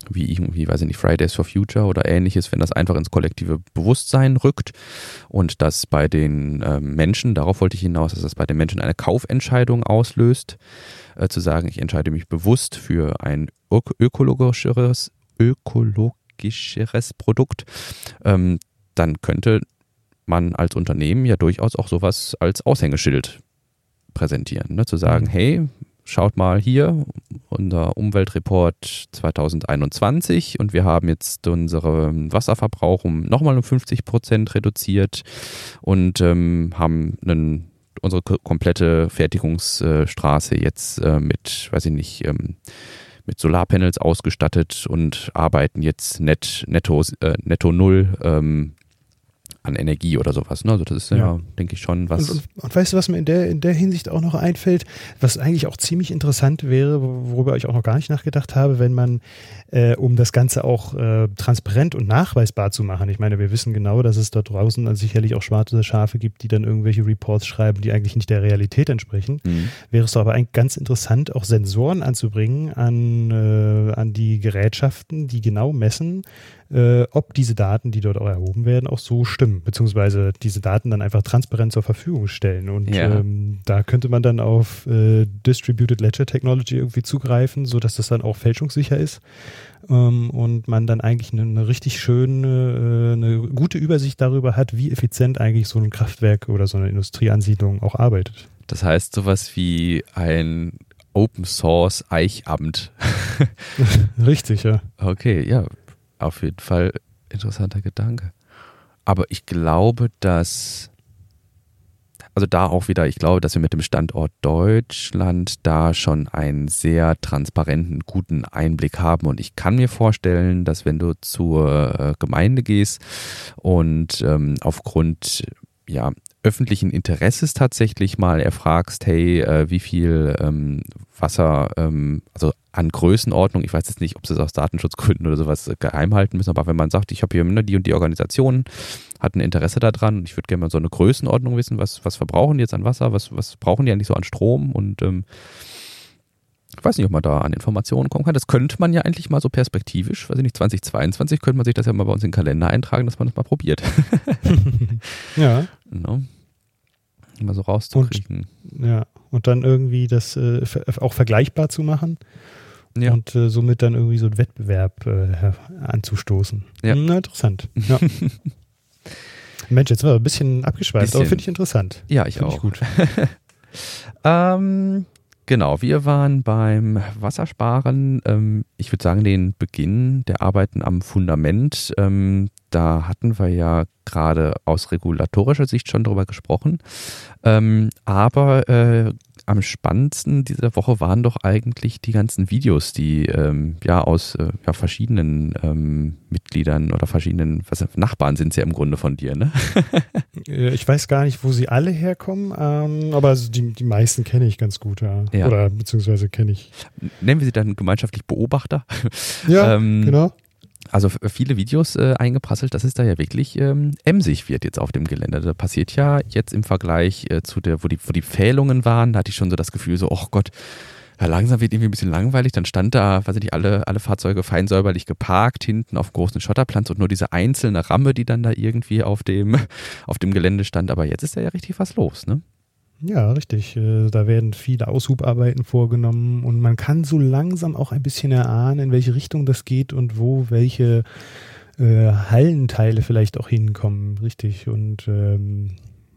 wie irgendwie, weiß ich nicht, Fridays for Future oder ähnliches, wenn das einfach ins kollektive Bewusstsein rückt und das bei den äh, Menschen, darauf wollte ich hinaus, dass das bei den Menschen eine Kaufentscheidung auslöst, äh, zu sagen, ich entscheide mich bewusst für ein ökologischeres, ökologischeres Produkt, ähm, dann könnte man als Unternehmen ja durchaus auch sowas als Aushängeschild präsentieren. Ne? Zu sagen, mhm. hey, schaut mal hier, unser Umweltreport 2021 und wir haben jetzt unseren Wasserverbrauch um nochmal um 50 Prozent reduziert und ähm, haben einen, unsere komplette Fertigungsstraße jetzt äh, mit, weiß ich nicht, ähm, mit Solarpanels ausgestattet und arbeiten jetzt net, netto, äh, netto null ähm, an Energie oder sowas. Ne? Also das ist ja, ja denke ich, schon was. Und, und, und, weißt du, was mir in der, in der Hinsicht auch noch einfällt, was eigentlich auch ziemlich interessant wäre, worüber ich auch noch gar nicht nachgedacht habe, wenn man, äh, um das Ganze auch äh, transparent und nachweisbar zu machen. Ich meine, wir wissen genau, dass es da draußen dann sicherlich auch schwarze Schafe gibt, die dann irgendwelche Reports schreiben, die eigentlich nicht der Realität entsprechen. Mhm. Wäre es doch aber eigentlich ganz interessant, auch Sensoren anzubringen an, äh, an die Gerätschaften, die genau messen, äh, ob diese Daten, die dort auch erhoben werden, auch so stimmen, beziehungsweise diese Daten dann einfach transparent zur Verfügung stellen. Und ja. ähm, da könnte man dann auf äh, Distributed Ledger Technology irgendwie zugreifen, sodass das dann auch fälschungssicher ist ähm, und man dann eigentlich eine, eine richtig schöne, äh, eine gute Übersicht darüber hat, wie effizient eigentlich so ein Kraftwerk oder so eine Industrieansiedlung auch arbeitet. Das heißt sowas wie ein Open Source Eichamt. Richtig, ja. Okay, ja, auf jeden Fall interessanter Gedanke. Aber ich glaube, dass, also da auch wieder, ich glaube, dass wir mit dem Standort Deutschland da schon einen sehr transparenten, guten Einblick haben. Und ich kann mir vorstellen, dass wenn du zur äh, Gemeinde gehst und ähm, aufgrund ja, öffentlichen Interesses tatsächlich mal erfragst, hey, äh, wie viel ähm, Wasser, ähm, also an Größenordnung, ich weiß jetzt nicht, ob sie es aus Datenschutzgründen oder sowas geheim halten müssen, aber wenn man sagt, ich habe hier ne, die und die Organisation, hat ein Interesse daran und ich würde gerne mal so eine Größenordnung wissen, was, was verbrauchen die jetzt an Wasser, was, was brauchen die eigentlich so an Strom und ähm, ich weiß nicht, ob man da an Informationen kommen kann. Das könnte man ja eigentlich mal so perspektivisch, weiß ich nicht, 2022 könnte man sich das ja mal bei uns in den Kalender eintragen, dass man das mal probiert. ja. No. Mal so rauszukriegen. Und, ja, und dann irgendwie das äh, auch vergleichbar zu machen. Ja. Und äh, somit dann irgendwie so einen Wettbewerb äh, anzustoßen. Ja. Na, interessant. Ja. Mensch, jetzt war ein bisschen abgeschweift, aber finde ich interessant. Ja, ich find auch. Ich gut. ähm, Genau, wir waren beim Wassersparen. Ähm, ich würde sagen, den Beginn der Arbeiten am Fundament. Ähm, da hatten wir ja gerade aus regulatorischer Sicht schon drüber gesprochen. Ähm, aber äh, am spannendsten dieser Woche waren doch eigentlich die ganzen Videos, die ähm, ja aus äh, ja, verschiedenen ähm, Mitgliedern oder verschiedenen was, Nachbarn sind sie ja im Grunde von dir, ne? ich weiß gar nicht, wo sie alle herkommen, ähm, aber also die, die meisten kenne ich ganz gut, ja. ja. Oder beziehungsweise kenne ich. Nennen wir sie dann gemeinschaftlich Beobachter? Ja, ähm, genau also viele Videos äh, eingeprasselt, dass es da ja wirklich ähm, emsig wird jetzt auf dem Gelände. Da passiert ja jetzt im Vergleich äh, zu der, wo die, wo die Pfählungen waren, da hatte ich schon so das Gefühl, so, oh Gott, ja, langsam wird irgendwie ein bisschen langweilig. Dann stand da, weiß ich nicht, alle, alle Fahrzeuge fein säuberlich geparkt, hinten auf großen Schotterplanz und nur diese einzelne Ramme, die dann da irgendwie auf dem, auf dem Gelände stand. Aber jetzt ist da ja richtig was los, ne? Ja, richtig. Äh, da werden viele Aushubarbeiten vorgenommen und man kann so langsam auch ein bisschen erahnen, in welche Richtung das geht und wo welche äh, Hallenteile vielleicht auch hinkommen. Richtig. Und ähm,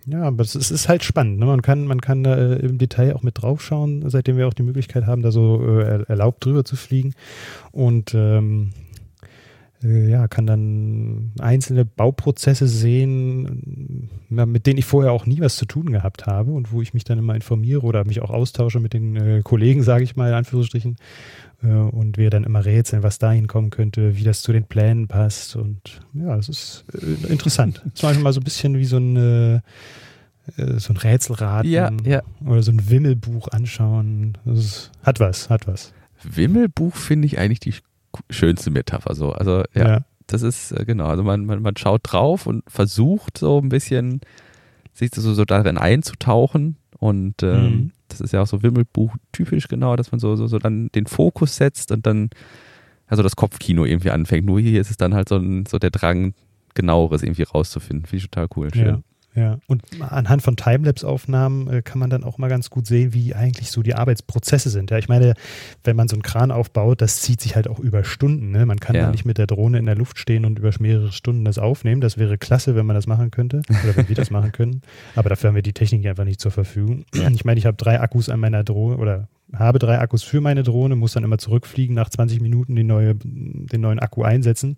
ja, aber es ist, halt spannend. Ne? Man kann, man kann da äh, im Detail auch mit draufschauen, seitdem wir auch die Möglichkeit haben, da so äh, erlaubt drüber zu fliegen. Und ähm, äh, ja, kann dann einzelne Bauprozesse sehen, mit denen ich vorher auch nie was zu tun gehabt habe und wo ich mich dann immer informiere oder mich auch austausche mit den äh, Kollegen, sage ich mal, in Anführungsstrichen. Äh, und wir dann immer rätseln, was dahin kommen könnte, wie das zu den Plänen passt. Und ja, das ist äh, interessant. Ist manchmal mal so ein bisschen wie so ein, äh, äh, so ein Rätselraten ja, ja. oder so ein Wimmelbuch anschauen. Das hat was, hat was. Wimmelbuch finde ich eigentlich die schönste Metapher so. Also ja, ja. das ist äh, genau. Also man, man, man schaut drauf und versucht so ein bisschen sich so, so darin einzutauchen und ähm, mhm. das ist ja auch so Wimmelbuch typisch genau, dass man so, so, so dann den Fokus setzt und dann also das Kopfkino irgendwie anfängt. Nur hier ist es dann halt so, ein, so der Drang, genaueres irgendwie rauszufinden. Finde ich total cool. Schön. Ja. Ja, und anhand von Timelapse-Aufnahmen äh, kann man dann auch mal ganz gut sehen, wie eigentlich so die Arbeitsprozesse sind. Ja, ich meine, wenn man so einen Kran aufbaut, das zieht sich halt auch über Stunden. Ne? Man kann ja. nicht mit der Drohne in der Luft stehen und über mehrere Stunden das aufnehmen. Das wäre klasse, wenn man das machen könnte oder wenn wir das machen können. Aber dafür haben wir die Technik einfach nicht zur Verfügung. Ich meine, ich habe drei Akkus an meiner Drohne oder habe drei Akkus für meine Drohne, muss dann immer zurückfliegen, nach 20 Minuten den, neue, den neuen Akku einsetzen.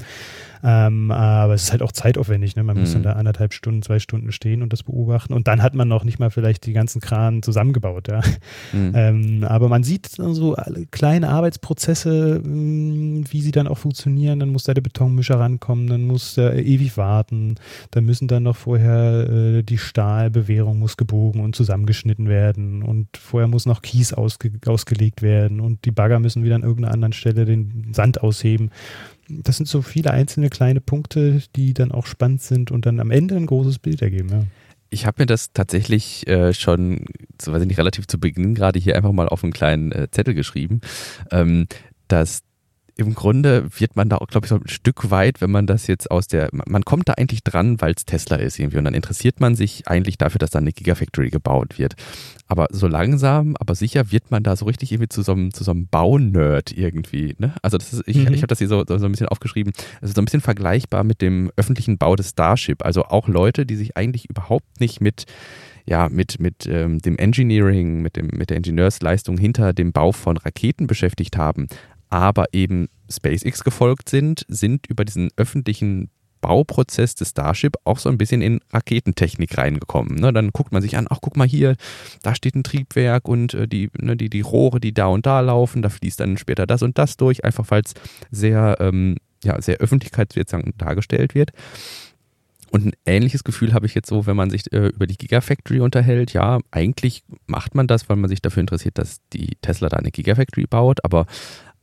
Ähm, aber es ist halt auch zeitaufwendig. Ne? Man mhm. muss dann mhm. da anderthalb Stunden, zwei Stunden stehen und das beobachten. Und dann hat man noch nicht mal vielleicht die ganzen Kranen zusammengebaut. Ja? Mhm. Ähm, aber man sieht so kleine Arbeitsprozesse, hm, wie sie dann auch funktionieren. Dann muss da der Betonmischer rankommen, dann muss der ewig warten. Dann müssen dann noch vorher äh, die Stahlbewehrung muss gebogen und zusammengeschnitten werden. Und vorher muss noch Kies ausge ausgelegt werden. Und die Bagger müssen wieder an irgendeiner anderen Stelle den Sand ausheben das sind so viele einzelne kleine Punkte, die dann auch spannend sind und dann am Ende ein großes Bild ergeben. Ja. Ich habe mir das tatsächlich äh, schon, weiß ich nicht, relativ zu Beginn gerade hier einfach mal auf einen kleinen äh, Zettel geschrieben, ähm, dass im Grunde wird man da auch, glaube ich, so ein Stück weit, wenn man das jetzt aus der, man kommt da eigentlich dran, weil es Tesla ist irgendwie und dann interessiert man sich eigentlich dafür, dass da eine Gigafactory gebaut wird. Aber so langsam, aber sicher wird man da so richtig irgendwie zu so einem, zu so einem Baunerd irgendwie. Ne? Also das ist, ich, mhm. ich habe das hier so, so ein bisschen aufgeschrieben, es ist so ein bisschen vergleichbar mit dem öffentlichen Bau des Starship. Also auch Leute, die sich eigentlich überhaupt nicht mit ja, mit, mit ähm, dem Engineering, mit, dem, mit der Ingenieursleistung hinter dem Bau von Raketen beschäftigt haben, aber eben SpaceX gefolgt sind, sind über diesen öffentlichen Bauprozess des Starship auch so ein bisschen in Raketentechnik reingekommen. Ne? Dann guckt man sich an, ach guck mal hier, da steht ein Triebwerk und äh, die, ne, die, die Rohre, die da und da laufen, da fließt dann später das und das durch, einfach weil es sehr, ähm, ja, sehr öffentlichkeitswirksam dargestellt wird. Und ein ähnliches Gefühl habe ich jetzt so, wenn man sich äh, über die Gigafactory unterhält. Ja, eigentlich macht man das, weil man sich dafür interessiert, dass die Tesla da eine Gigafactory baut, aber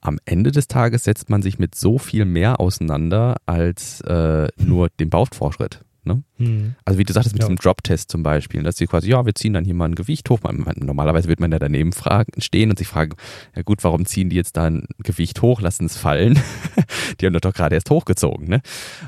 am Ende des Tages setzt man sich mit so viel mehr auseinander als äh, nur dem Baufortschritt. Ne? Mhm. Also wie du sagtest mit ja. diesem Drop-Test zum Beispiel, dass sie quasi, ja, wir ziehen dann hier mal ein Gewicht hoch. Normalerweise wird man ja daneben fragen, stehen und sich fragen, ja gut, warum ziehen die jetzt da ein Gewicht hoch, lassen es fallen? die haben das doch gerade erst hochgezogen. Ne?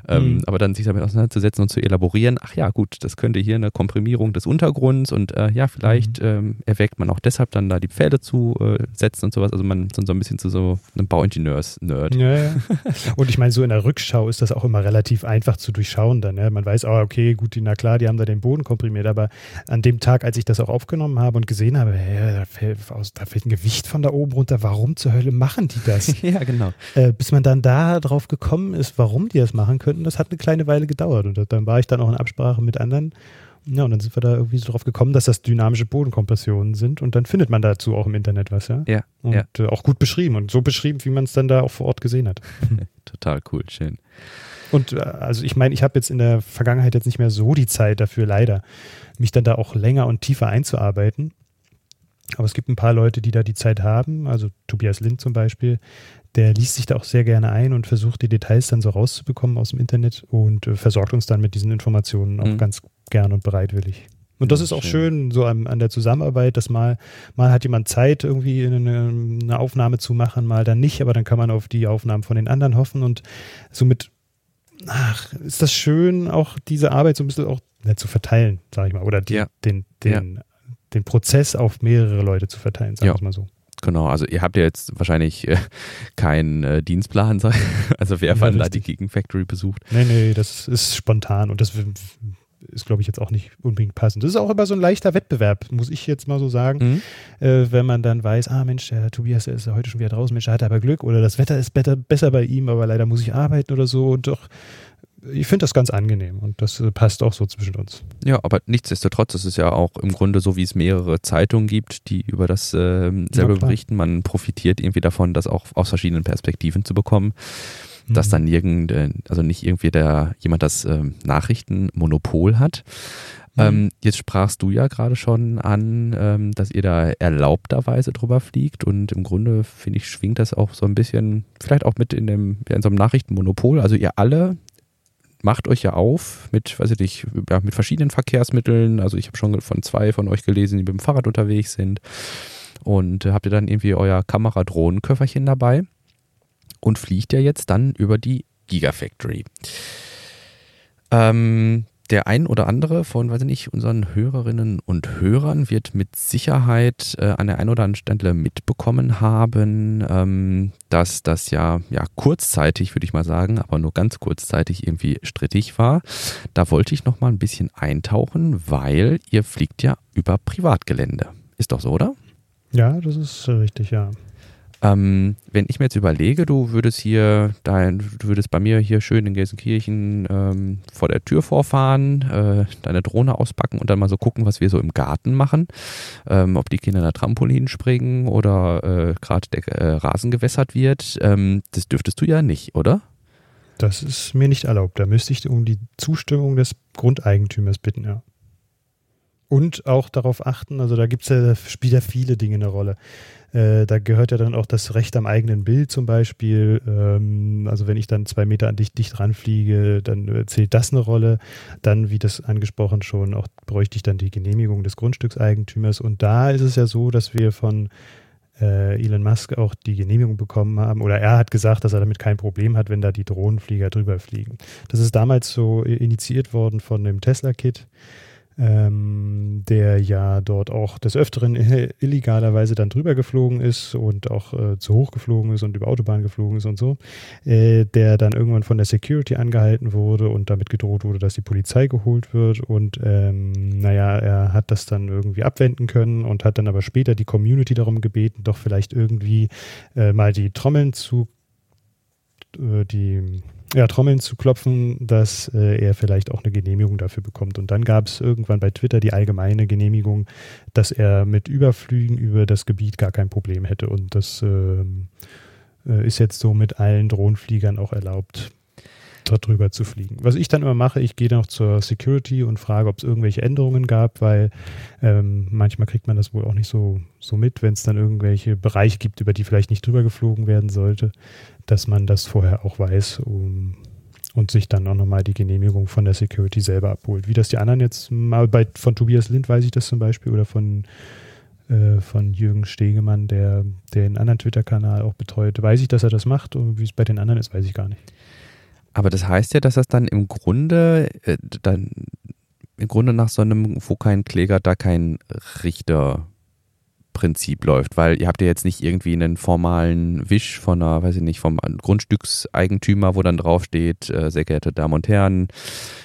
Mhm. Ähm, aber dann sich damit auseinanderzusetzen und zu elaborieren, ach ja, gut, das könnte hier eine Komprimierung des Untergrunds und äh, ja, vielleicht mhm. ähm, erweckt man auch deshalb dann da die Pfähle zu äh, setzen und sowas. Also man ist so ein bisschen zu so einem Bauingenieurs-Nerd. Ja, ja. Und ich meine, so in der Rückschau ist das auch immer relativ einfach zu durchschauen dann. Ne? Man weiß, oh, okay, gut, die, na klar, die haben da den Boden komprimiert, aber an dem Tag, als ich das auch aufgenommen habe und gesehen habe, hey, da, fällt, da, fällt, ein Gewicht von da oben runter, warum zur Hölle machen die das? ja, genau. Äh, bis man dann da drauf gekommen ist, warum die das machen könnten, das hat eine kleine Weile gedauert und dann war ich dann auch in Absprache mit anderen. Ja, und dann sind wir da irgendwie so drauf gekommen, dass das dynamische Bodenkompressionen sind und dann findet man dazu auch im Internet was, ja? Ja. Und ja. Äh, auch gut beschrieben und so beschrieben, wie man es dann da auch vor Ort gesehen hat. Total cool, schön. Und äh, also ich meine, ich habe jetzt in der Vergangenheit jetzt nicht mehr so die Zeit dafür, leider, mich dann da auch länger und tiefer einzuarbeiten. Aber es gibt ein paar Leute, die da die Zeit haben, also Tobias Lind zum Beispiel, der liest sich da auch sehr gerne ein und versucht die Details dann so rauszubekommen aus dem Internet und äh, versorgt uns dann mit diesen Informationen auch mhm. ganz gern und bereitwillig. Und das ist auch schön, so an, an, der Zusammenarbeit, dass mal, mal hat jemand Zeit, irgendwie eine, eine, Aufnahme zu machen, mal dann nicht, aber dann kann man auf die Aufnahmen von den anderen hoffen und somit ach, ist das schön, auch diese Arbeit so ein bisschen auch ja, zu verteilen, sage ich mal. Oder die, ja. den, den, ja. den Prozess auf mehrere Leute zu verteilen, sagen wir ja. mal so. Genau, also ihr habt ja jetzt wahrscheinlich äh, keinen äh, Dienstplan, also wer ja, wann da die Gegenfactory besucht. Nee, nee, das ist spontan und das ist, glaube ich, jetzt auch nicht unbedingt passend. Das ist auch immer so ein leichter Wettbewerb, muss ich jetzt mal so sagen. Mhm. Äh, wenn man dann weiß, ah Mensch, der Tobias der ist ja heute schon wieder draußen, Mensch, der hat aber Glück oder das Wetter ist better, besser bei ihm, aber leider muss ich arbeiten oder so. Und doch, ich finde das ganz angenehm und das äh, passt auch so zwischen uns. Ja, aber nichtsdestotrotz ist es ja auch im Grunde so, wie es mehrere Zeitungen gibt, die über das äh, selber ja, berichten. Man profitiert irgendwie davon, das auch aus verschiedenen Perspektiven zu bekommen. Mhm. Dass dann irgend, also nicht irgendwie der jemand das äh, Nachrichtenmonopol hat. Mhm. Ähm, jetzt sprachst du ja gerade schon an, ähm, dass ihr da erlaubterweise drüber fliegt und im Grunde finde ich schwingt das auch so ein bisschen, vielleicht auch mit in dem in so einem Nachrichtenmonopol. Also ihr alle macht euch ja auf mit, weiß ich nicht, ja, mit verschiedenen Verkehrsmitteln. Also ich habe schon von zwei von euch gelesen, die mit dem Fahrrad unterwegs sind. Und habt ihr dann irgendwie euer Kameradrohnenköfferchen dabei und fliegt ja jetzt dann über die Gigafactory. Ähm, der ein oder andere von, weiß ich nicht, unseren Hörerinnen und Hörern wird mit Sicherheit äh, an der einen oder anderen Stelle mitbekommen haben, ähm, dass das ja, ja kurzzeitig, würde ich mal sagen, aber nur ganz kurzzeitig irgendwie strittig war. Da wollte ich noch mal ein bisschen eintauchen, weil ihr fliegt ja über Privatgelände. Ist doch so, oder? Ja, das ist richtig, ja. Ähm, wenn ich mir jetzt überlege, du würdest hier, dein, du würdest bei mir hier schön in Gelsenkirchen ähm, vor der Tür vorfahren, äh, deine Drohne auspacken und dann mal so gucken, was wir so im Garten machen, ähm, ob die Kinder in der Trampolin springen oder äh, gerade der äh, Rasen gewässert wird. Ähm, das dürftest du ja nicht, oder? Das ist mir nicht erlaubt. Da müsste ich um die Zustimmung des Grundeigentümers bitten, ja. Und auch darauf achten, also da gibt es ja, spielt ja viele Dinge eine Rolle. Äh, da gehört ja dann auch das Recht am eigenen Bild zum Beispiel. Ähm, also wenn ich dann zwei Meter an dich dicht ranfliege, dann äh, zählt das eine Rolle. Dann, wie das angesprochen schon, auch bräuchte ich dann die Genehmigung des Grundstückseigentümers. Und da ist es ja so, dass wir von äh, Elon Musk auch die Genehmigung bekommen haben, oder er hat gesagt, dass er damit kein Problem hat, wenn da die Drohnenflieger drüber fliegen. Das ist damals so initiiert worden von dem Tesla-Kit ähm, der ja dort auch des Öfteren illegalerweise dann drüber geflogen ist und auch äh, zu hoch geflogen ist und über Autobahn geflogen ist und so, äh, der dann irgendwann von der Security angehalten wurde und damit gedroht wurde, dass die Polizei geholt wird. Und ähm, naja, er hat das dann irgendwie abwenden können und hat dann aber später die Community darum gebeten, doch vielleicht irgendwie äh, mal die Trommeln zu äh, die ja, Trommeln zu klopfen, dass äh, er vielleicht auch eine Genehmigung dafür bekommt. Und dann gab es irgendwann bei Twitter die allgemeine Genehmigung, dass er mit Überflügen über das Gebiet gar kein Problem hätte. Und das ähm, äh, ist jetzt so mit allen Drohnenfliegern auch erlaubt, drüber zu fliegen. Was ich dann immer mache, ich gehe noch zur Security und frage, ob es irgendwelche Änderungen gab, weil ähm, manchmal kriegt man das wohl auch nicht so, so mit, wenn es dann irgendwelche Bereiche gibt, über die vielleicht nicht drüber geflogen werden sollte, dass man das vorher auch weiß um, und sich dann auch nochmal die Genehmigung von der Security selber abholt. Wie das die anderen jetzt mal bei, von Tobias Lind weiß ich das zum Beispiel oder von äh, von Jürgen Stegemann, der den anderen Twitter-Kanal auch betreut. Weiß ich, dass er das macht und wie es bei den anderen ist, weiß ich gar nicht. Aber das heißt ja, dass das dann im Grunde äh, dann im Grunde nach so einem, wo kein Kläger, da kein Richter Prinzip läuft, weil ihr habt ja jetzt nicht irgendwie einen formalen Wisch von einer, weiß ich nicht, vom Grundstückseigentümer, wo dann draufsteht, äh, sehr geehrte Damen und Herren,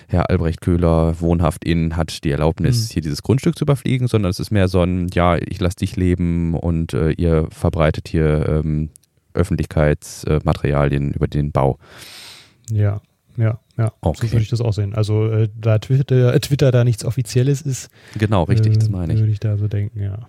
Herr Albrecht Köhler, wohnhaft in, hat die Erlaubnis, mhm. hier dieses Grundstück zu überfliegen, sondern es ist mehr so ein, ja, ich lasse dich leben und äh, ihr verbreitet hier ähm, Öffentlichkeitsmaterialien über den Bau. Ja, ja, ja. Okay. So würde ich das auch sehen. Also äh, da Twitter, äh, Twitter da nichts Offizielles ist. Genau, richtig, äh, das meine ich. Würde ich da so denken, ja.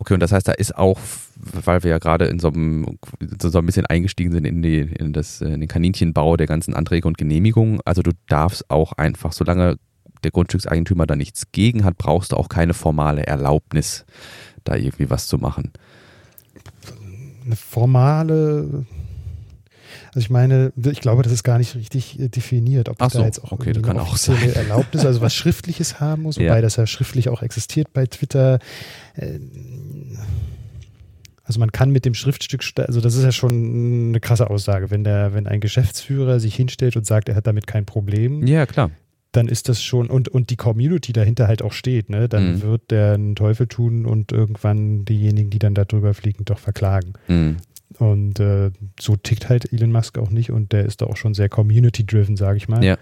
Okay, und das heißt, da ist auch, weil wir ja gerade in so einem, so ein bisschen eingestiegen sind in, die, in, das, in den Kaninchenbau der ganzen Anträge und Genehmigungen, also du darfst auch einfach, solange der Grundstückseigentümer da nichts gegen hat, brauchst du auch keine formale Erlaubnis, da irgendwie was zu machen. Eine formale also ich meine, ich glaube, das ist gar nicht richtig äh, definiert, ob Ach so, da jetzt auch okay, das kann auch sein. Erlaubnis, also was Schriftliches haben muss, wobei ja. das ja schriftlich auch existiert bei Twitter. Äh, also man kann mit dem Schriftstück, also das ist ja schon eine krasse Aussage, wenn der, wenn ein Geschäftsführer sich hinstellt und sagt, er hat damit kein Problem. Ja, klar dann ist das schon, und, und die Community dahinter halt auch steht, ne? Dann mhm. wird der einen Teufel tun und irgendwann diejenigen, die dann da drüber fliegen, doch verklagen. Mhm. Und äh, so tickt halt Elon Musk auch nicht und der ist da auch schon sehr community-driven, sage ich mal. Ja.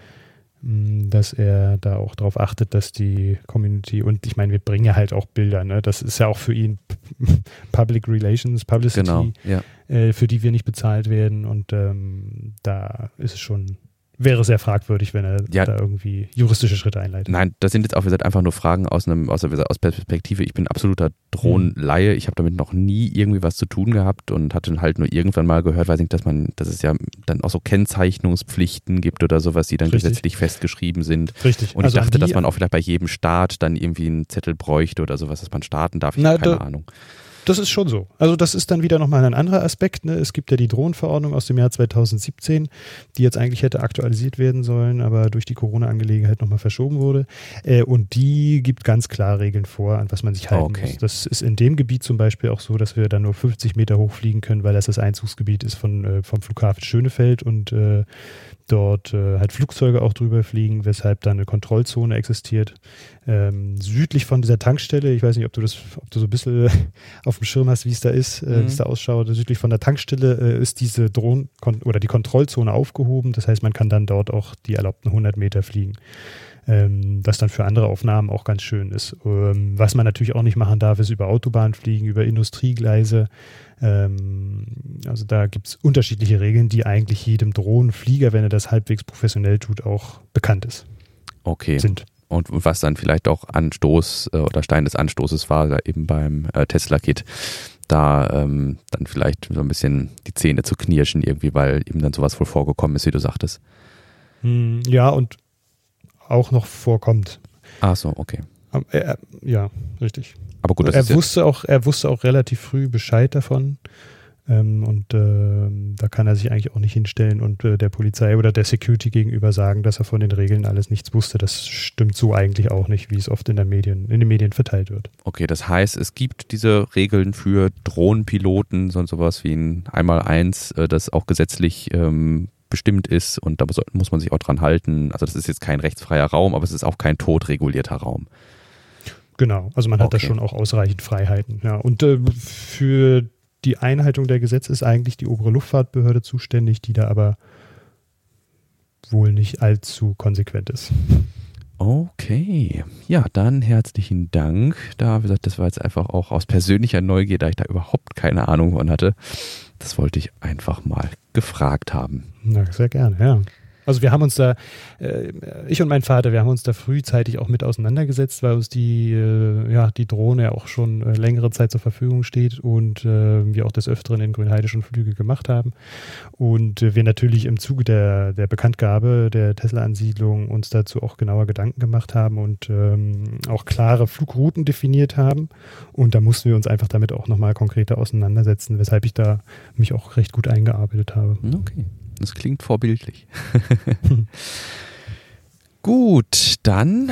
mm, dass er da auch darauf achtet, dass die Community und ich meine, wir bringen ja halt auch Bilder, ne? Das ist ja auch für ihn Public Relations, Publicity, Genau, ja. äh, für die wir nicht bezahlt werden und ähm, da ist es schon wäre sehr fragwürdig, wenn er Ja. da irgendwie juristische Schritte einleitet. Nein, das sind jetzt auch wie gesagt einfach nur Fragen aus einem aus, der- aus Perspektive. Ich bin absoluter Drohnenlaie. Ich habe damit noch nie irgendwie was zu tun gehabt und hatte halt nur irgendwann mal gehört, weiß nicht, dass man, dass es ja dann auch so Kennzeichnungspflichten gibt oder sowas, die dann Richtig. gesetzlich festgeschrieben sind. Richtig. Und Also ich dachte, dass man auch vielleicht bei jedem Staat dann irgendwie einen Zettel bräuchte oder sowas, dass man starten darf. Ich Na, habe keine da- Ahnung. Das ist schon so. Also das ist dann wieder nochmal ein anderer Aspekt. Ne? Es gibt ja die Drohnenverordnung aus dem Jahr 2017, die jetzt eigentlich hätte aktualisiert werden sollen, aber durch die Corona-Angelegenheit nochmal verschoben wurde. Äh, und die gibt ganz klar Regeln vor, an was man sich halten Okay. muss. Das ist in dem Gebiet zum Beispiel auch so, dass wir dann nur 50 Meter hoch fliegen können, weil das das Einzugsgebiet ist von, äh, vom Flughafen Schönefeld und äh, dort äh, halt Flugzeuge auch drüber fliegen, weshalb da eine Kontrollzone existiert. Ähm, südlich von dieser Tankstelle, ich weiß nicht, ob du das, ob du so ein bisschen auf dem Schirm hast, wie es da ist, äh, Mhm. wie es da ausschaut. Südlich von der Tankstelle äh, ist diese Drohnen- oder die Kontrollzone aufgehoben. Das heißt, man kann dann dort auch die erlaubten 100 Meter fliegen. Ähm, was dann für andere Aufnahmen auch ganz schön ist. Ähm, was man natürlich auch nicht machen darf, ist über Autobahn fliegen, über Industriegleise. Ähm, also da gibt es unterschiedliche Regeln, die eigentlich jedem Drohnenflieger, wenn er das halbwegs professionell tut, auch bekannt ist, Okay. sind. Und was dann vielleicht auch Anstoß äh, oder Stein des Anstoßes war, da eben beim äh, Tesla-Kit, da ähm, dann vielleicht so ein bisschen die Zähne zu knirschen irgendwie, weil eben dann sowas wohl vorgekommen ist, wie du sagtest. Hm, ja, und auch noch vorkommt. Ach so, okay. Er, ja, richtig. Aber gut, er wusste auch, er wusste auch relativ früh Bescheid davon. Ähm, und ähm, da kann er sich eigentlich auch nicht hinstellen und äh, der Polizei oder der Security gegenüber sagen, dass er von den Regeln alles nichts wusste. Das stimmt so eigentlich auch nicht, wie es oft in, der Medien, in den Medien verteilt wird. okay, das heißt, es gibt diese Regeln für Drohnenpiloten, so sowas wie ein Einmal-Eins, äh, das auch gesetzlich ähm, bestimmt ist und da muss- muss man sich auch dran halten. Also das ist jetzt kein rechtsfreier Raum, aber es ist auch kein totregulierter Raum. Genau, also man hat da schon auch ausreichend Freiheiten. Ja. Und äh, für die Einhaltung der Gesetze ist eigentlich die obere Luftfahrtbehörde zuständig, die da aber wohl nicht allzu konsequent ist. Okay, ja, dann herzlichen Dank. Da, wie gesagt, das war jetzt einfach auch aus persönlicher Neugier, da ich da überhaupt keine Ahnung von hatte. Das wollte ich einfach mal gefragt haben. Na, sehr gerne, ja. Also wir haben uns da, äh, ich und mein Vater, wir haben uns da frühzeitig auch mit auseinandergesetzt, weil uns die, äh, ja, die Drohne ja auch schon äh, längere Zeit zur Verfügung steht und äh, wir auch des Öfteren in Grünheide schon Flüge gemacht haben. Und äh, wir natürlich im Zuge der, der Bekanntgabe der Tesla-Ansiedlung uns dazu auch genauer Gedanken gemacht haben und ähm, auch klare Flugrouten definiert haben. Und da mussten wir uns einfach damit auch nochmal konkreter auseinandersetzen, weshalb ich da mich auch recht gut eingearbeitet habe. Okay, das klingt vorbildlich. Gut, dann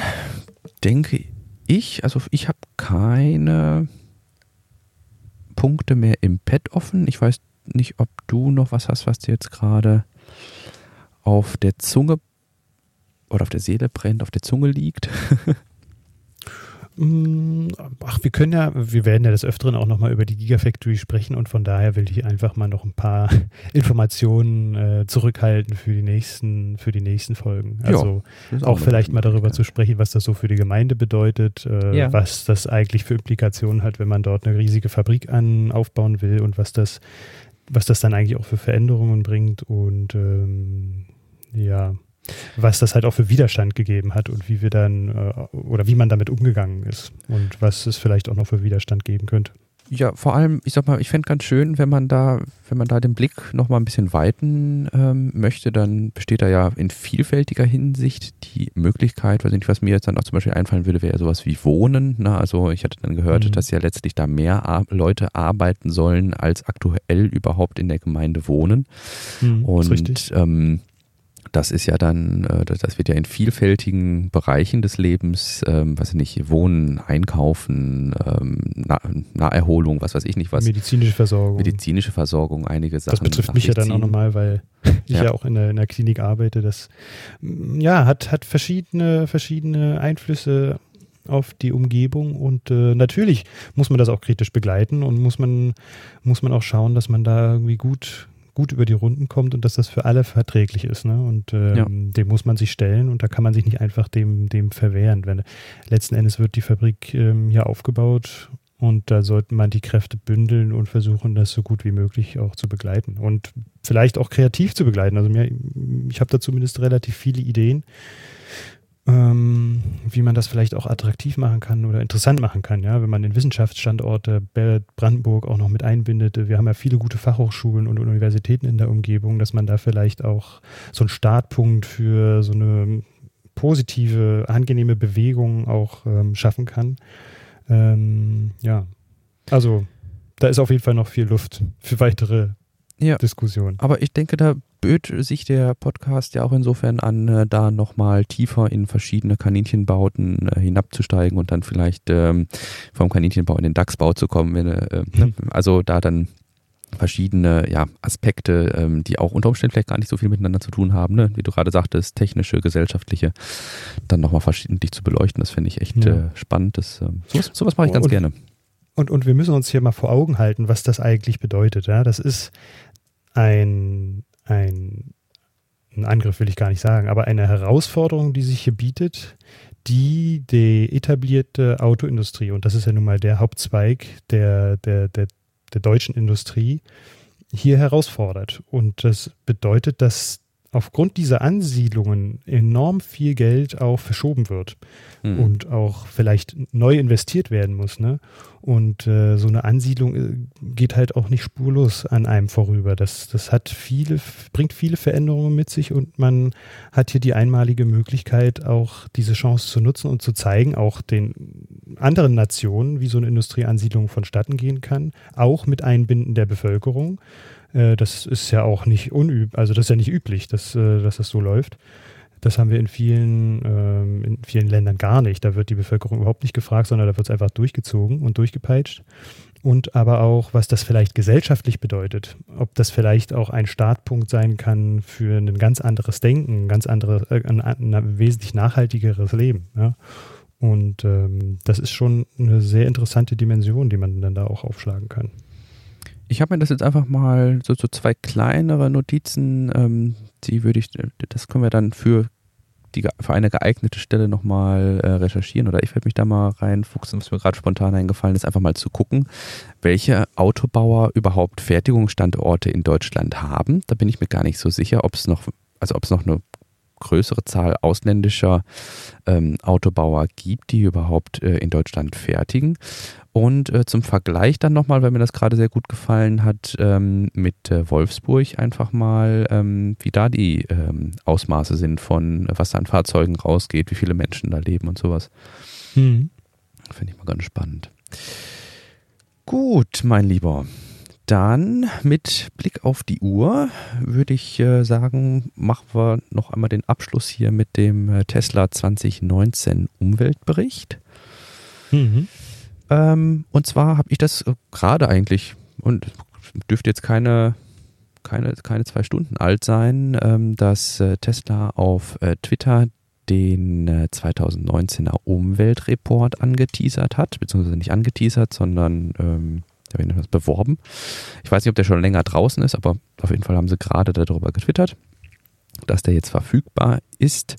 denke ich, also ich habe keine Punkte mehr im Pad offen. Ich weiß nicht, ob du noch was hast, was dir jetzt gerade auf der Zunge oder auf der Seele brennt, auf der Zunge liegt. Mm, Ach, wir können ja, wir werden ja des Öfteren auch nochmal über die Gigafactory sprechen und von daher will ich einfach mal noch ein paar Informationen äh, zurückhalten für die nächsten, für die nächsten Folgen. Also ist auch eine vielleicht mal darüber zu sprechen, was das so für die Gemeinde bedeutet, äh, Ja. was das eigentlich für Implikationen hat, wenn man dort eine riesige Fabrik an, aufbauen will und was das, was das dann eigentlich auch für Veränderungen bringt und ähm, ja, was das halt auch für Widerstand gegeben hat und wie wir dann äh, oder wie man damit umgegangen ist und was es vielleicht auch noch für Widerstand geben könnte. Ja, vor allem, ich sag mal, ich fände ganz schön, wenn man da, wenn man da den Blick noch mal ein bisschen weiten ähm, möchte, dann besteht da ja in vielfältiger Hinsicht die Möglichkeit, weiß nicht, was mir jetzt dann auch zum Beispiel einfallen würde, wäre sowas wie Wohnen. Ne? Also ich hatte dann gehört, Mhm. dass ja letztlich da mehr Ar Leute arbeiten sollen, als aktuell überhaupt in der Gemeinde wohnen. richtig. Und ähm, das ist ja dann, äh, das wird ja in vielfältigen Bereichen des Lebens, ähm, weiß ich nicht, Wohnen, Einkaufen, ähm, Na Naherholung, was weiß ich nicht was, Medizinische Versorgung. medizinische Versorgung, einige Sachen. das betrifft mich ja dann auch nochmal, weil ich Ja. ja, auch in der, in der Klinik arbeite. Das mm, ja, hat, hat verschiedene, verschiedene Einflüsse auf die Umgebung und äh, natürlich muss man das auch kritisch begleiten und muss man, muss man auch schauen, dass man da irgendwie gut, gut über die Runden kommt und dass das für alle verträglich ist. Ne? Und ähm, ja. dem muss man sich stellen und da kann man sich nicht einfach dem, dem verwehren. Wenn, letzten Endes wird die Fabrik ähm, hier aufgebaut und da sollte man die Kräfte bündeln und versuchen, das so gut wie möglich auch zu begleiten und vielleicht auch kreativ zu begleiten. Also mir, ich habe da zumindest relativ viele Ideen, ähm, wie man das vielleicht auch attraktiv machen kann oder interessant machen kann, ja, wenn man den Wissenschaftsstandorte Brandenburg auch noch mit einbindet. Wir haben ja viele gute Fachhochschulen und Universitäten in der Umgebung, dass man da vielleicht auch so einen Startpunkt für so eine positive, angenehme Bewegung auch ähm, schaffen kann. Ähm, ja, also da ist auf jeden Fall noch viel Luft für weitere ja. Diskussionen. Aber ich denke, da böt sich der Podcast ja auch insofern an, äh, da nochmal tiefer in verschiedene Kaninchenbauten äh, hinabzusteigen und dann vielleicht ähm, vom Kaninchenbau in den DAX-Bau zu kommen. Wenn, äh, ne? Mhm. Also da dann verschiedene ja, Aspekte, ähm, die auch unter Umständen vielleicht gar nicht so viel miteinander zu tun haben, ne? wie du gerade sagtest, technische, gesellschaftliche, dann nochmal verschiedentlich zu beleuchten. Das finde ich echt ja. äh, spannend. Das, ähm, sowas, sowas mache ich ganz und, gerne. Und, und wir müssen uns hier mal vor Augen halten, was das eigentlich bedeutet. Ja? Das ist ein, ein, ein Angriff, will ich gar nicht sagen, aber eine Herausforderung, die sich hier bietet, die die etablierte Autoindustrie, und das ist ja nun mal der Hauptzweig der, der, der der deutschen Industrie hier herausfordert. Und das bedeutet, dass aufgrund dieser Ansiedlungen enorm viel Geld auch verschoben wird mhm. und auch vielleicht neu investiert werden muss. Ne? Und äh, so eine Ansiedlung äh, geht halt auch nicht spurlos an einem vorüber. Das, das hat viele, bringt viele Veränderungen mit sich und man hat hier die einmalige Möglichkeit, auch diese Chance zu nutzen und zu zeigen, auch den anderen Nationen, wie so eine Industrieansiedlung vonstatten gehen kann, auch mit Einbinden der Bevölkerung. Äh, das ist ja auch nicht unüb, also das ist ja nicht üblich, dass, äh, dass das so läuft. Das haben wir in vielen, ähm, in vielen Ländern gar nicht. Da wird die Bevölkerung überhaupt nicht gefragt, sondern da wird es einfach durchgezogen und durchgepeitscht. Und aber auch, was das vielleicht gesellschaftlich bedeutet. Ob das vielleicht auch ein Startpunkt sein kann für ein ganz anderes Denken, ein ganz anderes, äh, ein, ein, wesentlich nachhaltigeres Leben. Ja? Und ähm, das ist schon eine sehr interessante Dimension, die man dann da auch aufschlagen kann. Ich habe mir das jetzt einfach mal so, so zwei kleinere Notizen, ähm, die würde ich, das können wir dann für die, für eine geeignete Stelle nochmal äh, recherchieren oder ich werde mich da mal reinfuchsen, was mir gerade spontan eingefallen ist, einfach mal zu gucken, welche Autobauer überhaupt Fertigungsstandorte in Deutschland haben. Da bin ich mir gar nicht so sicher, ob es noch, also ob es noch eine größere Zahl ausländischer ähm, Autobauer gibt, die überhaupt äh, in Deutschland fertigen. Und äh, zum Vergleich dann nochmal, weil mir das gerade sehr gut gefallen hat, ähm, mit äh, Wolfsburg einfach mal, ähm, wie da die ähm, Ausmaße sind von, was da an Fahrzeugen rausgeht, wie viele Menschen da leben und sowas. Mhm. Finde ich mal ganz spannend. Gut, mein Lieber. Dann mit Blick auf die Uhr würde ich äh, sagen, machen wir noch einmal den Abschluss hier mit dem äh, Tesla 2019 Umweltbericht. Mhm. Ähm, und zwar habe ich das äh, gerade eigentlich, und dürfte jetzt keine, keine, keine zwei Stunden alt sein, ähm, dass äh, Tesla auf äh, Twitter den 2019er Umweltreport angeteasert hat, beziehungsweise nicht angeteasert, sondern ähm, das beworben. Ich weiß nicht, ob der schon länger draußen ist, aber auf jeden Fall haben sie gerade darüber getwittert, dass der jetzt verfügbar ist.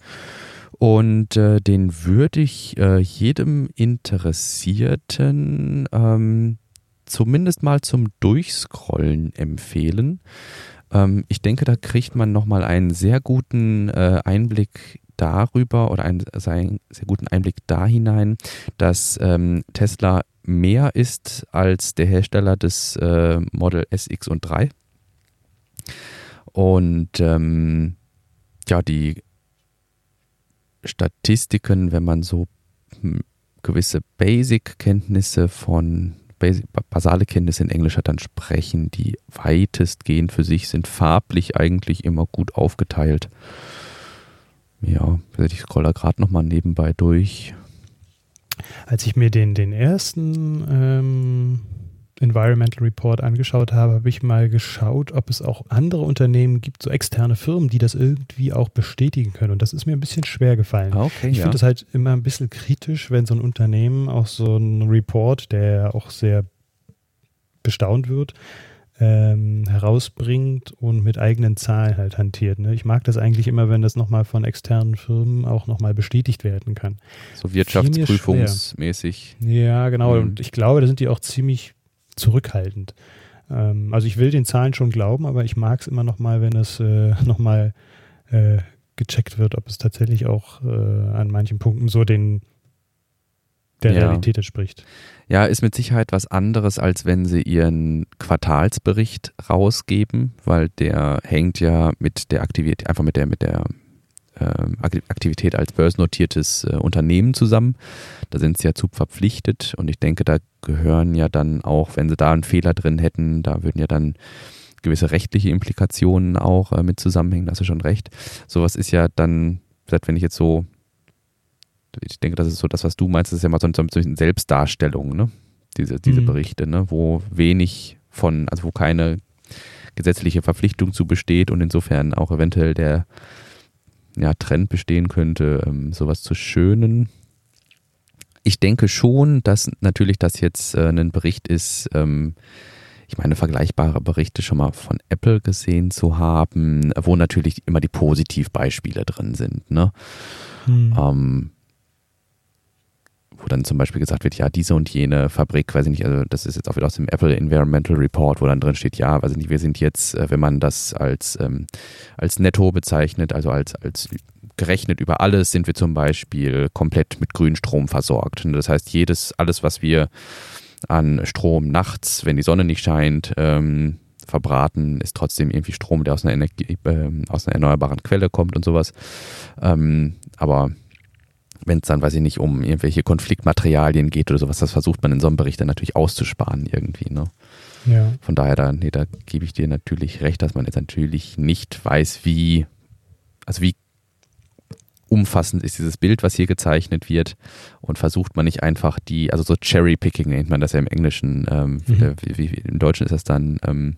Und äh, den würde ich äh, jedem Interessierten ähm, zumindest mal zum Durchscrollen empfehlen. Ähm, ich denke, da kriegt man nochmal einen sehr guten äh, Einblick darüber oder einen sehr guten Einblick da hinein, dass ähm, Tesla mehr ist als der Hersteller des äh, Model SX und 3. Und ähm, ja, die Statistiken, wenn man so hm, gewisse Basic-Kenntnisse von Basic, basale Kenntnisse in Englisch hat, dann sprechen die weitestgehend für sich, sind farblich eigentlich immer gut aufgeteilt. Ja, ich scrolle gerade nochmal nebenbei durch. Als ich mir den, den ersten ähm, Environmental Report angeschaut habe, habe ich mal geschaut, ob es auch andere Unternehmen gibt, so externe Firmen, die das irgendwie auch bestätigen können. Und das ist mir ein bisschen schwer gefallen. Ah, okay, ich ja. finde es halt immer ein bisschen kritisch, wenn so ein Unternehmen auch so ein Report, der auch sehr bestaunt wird, ähm, herausbringt und mit eigenen Zahlen halt hantiert. Ne? Ich mag das eigentlich immer, wenn das nochmal von externen Firmen auch nochmal bestätigt werden kann. So wirtschaftsprüfungsmäßig. Ja, genau. Mhm. Und ich glaube, da sind die auch ziemlich zurückhaltend. Ähm, also ich will den Zahlen schon glauben, aber ich mag es immer nochmal, wenn es äh, nochmal äh, gecheckt wird, ob es tatsächlich auch äh, an manchen Punkten so den der ja. Realität entspricht. Ja, ist mit Sicherheit was anderes, als wenn sie ihren Quartalsbericht rausgeben, weil der hängt ja mit der Aktivität, einfach mit der, mit der Aktivität als börsennotiertes äh, Unternehmen zusammen. Da sind sie ja zu verpflichtet und ich denke, da gehören ja dann auch, wenn sie da einen Fehler drin hätten, da würden ja dann gewisse rechtliche Implikationen auch äh, mit zusammenhängen, da hast du schon recht. Sowas ist ja dann, wenn ich jetzt so ich denke, das ist so das, was du meinst, das ist ja mal so, ein bisschen Selbstdarstellung, ne? Diese, diese mhm. Berichte, ne? Wo wenig von, also wo keine gesetzliche Verpflichtung zu besteht und insofern auch eventuell der ja, Trend bestehen könnte, ähm, sowas zu schönen. Ich denke schon, dass natürlich das jetzt äh, ein Bericht ist, ähm, ich meine, vergleichbare Berichte schon mal von Apple gesehen zu haben, wo natürlich immer die Positivbeispiele drin sind. Ne? Hm. Ähm, wo dann zum Beispiel gesagt wird, ja, diese und jene Fabrik, weiß ich nicht, also das ist jetzt auch wieder aus dem Apple Environmental Report, wo dann drin steht, ja, weiß ich nicht, wir sind jetzt, äh, wenn man das als, ähm, als netto bezeichnet, also als, als gerechnet über alles, sind wir zum Beispiel komplett mit Grünstrom versorgt. Das heißt, jedes, alles, was wir an Strom nachts, wenn die Sonne nicht scheint, ähm, verbraten, ist trotzdem irgendwie Strom, der aus einer, Energie, äh, aus einer erneuerbaren Quelle kommt und sowas. Ähm, aber wenn es dann, weiß ich nicht, um irgendwelche Konfliktmaterialien geht oder sowas, das versucht man in so einem Bericht dann natürlich auszusparen irgendwie. Ne? Ja. Von daher, da, nee, da gebe ich dir natürlich recht, dass man jetzt natürlich nicht weiß, wie, also wie umfassend ist dieses Bild, was hier gezeichnet wird und versucht man nicht einfach die, also so Cherry-Picking nennt man das ja im Englischen, ähm, mhm. wie, wie, im Deutschen ist das dann, ähm,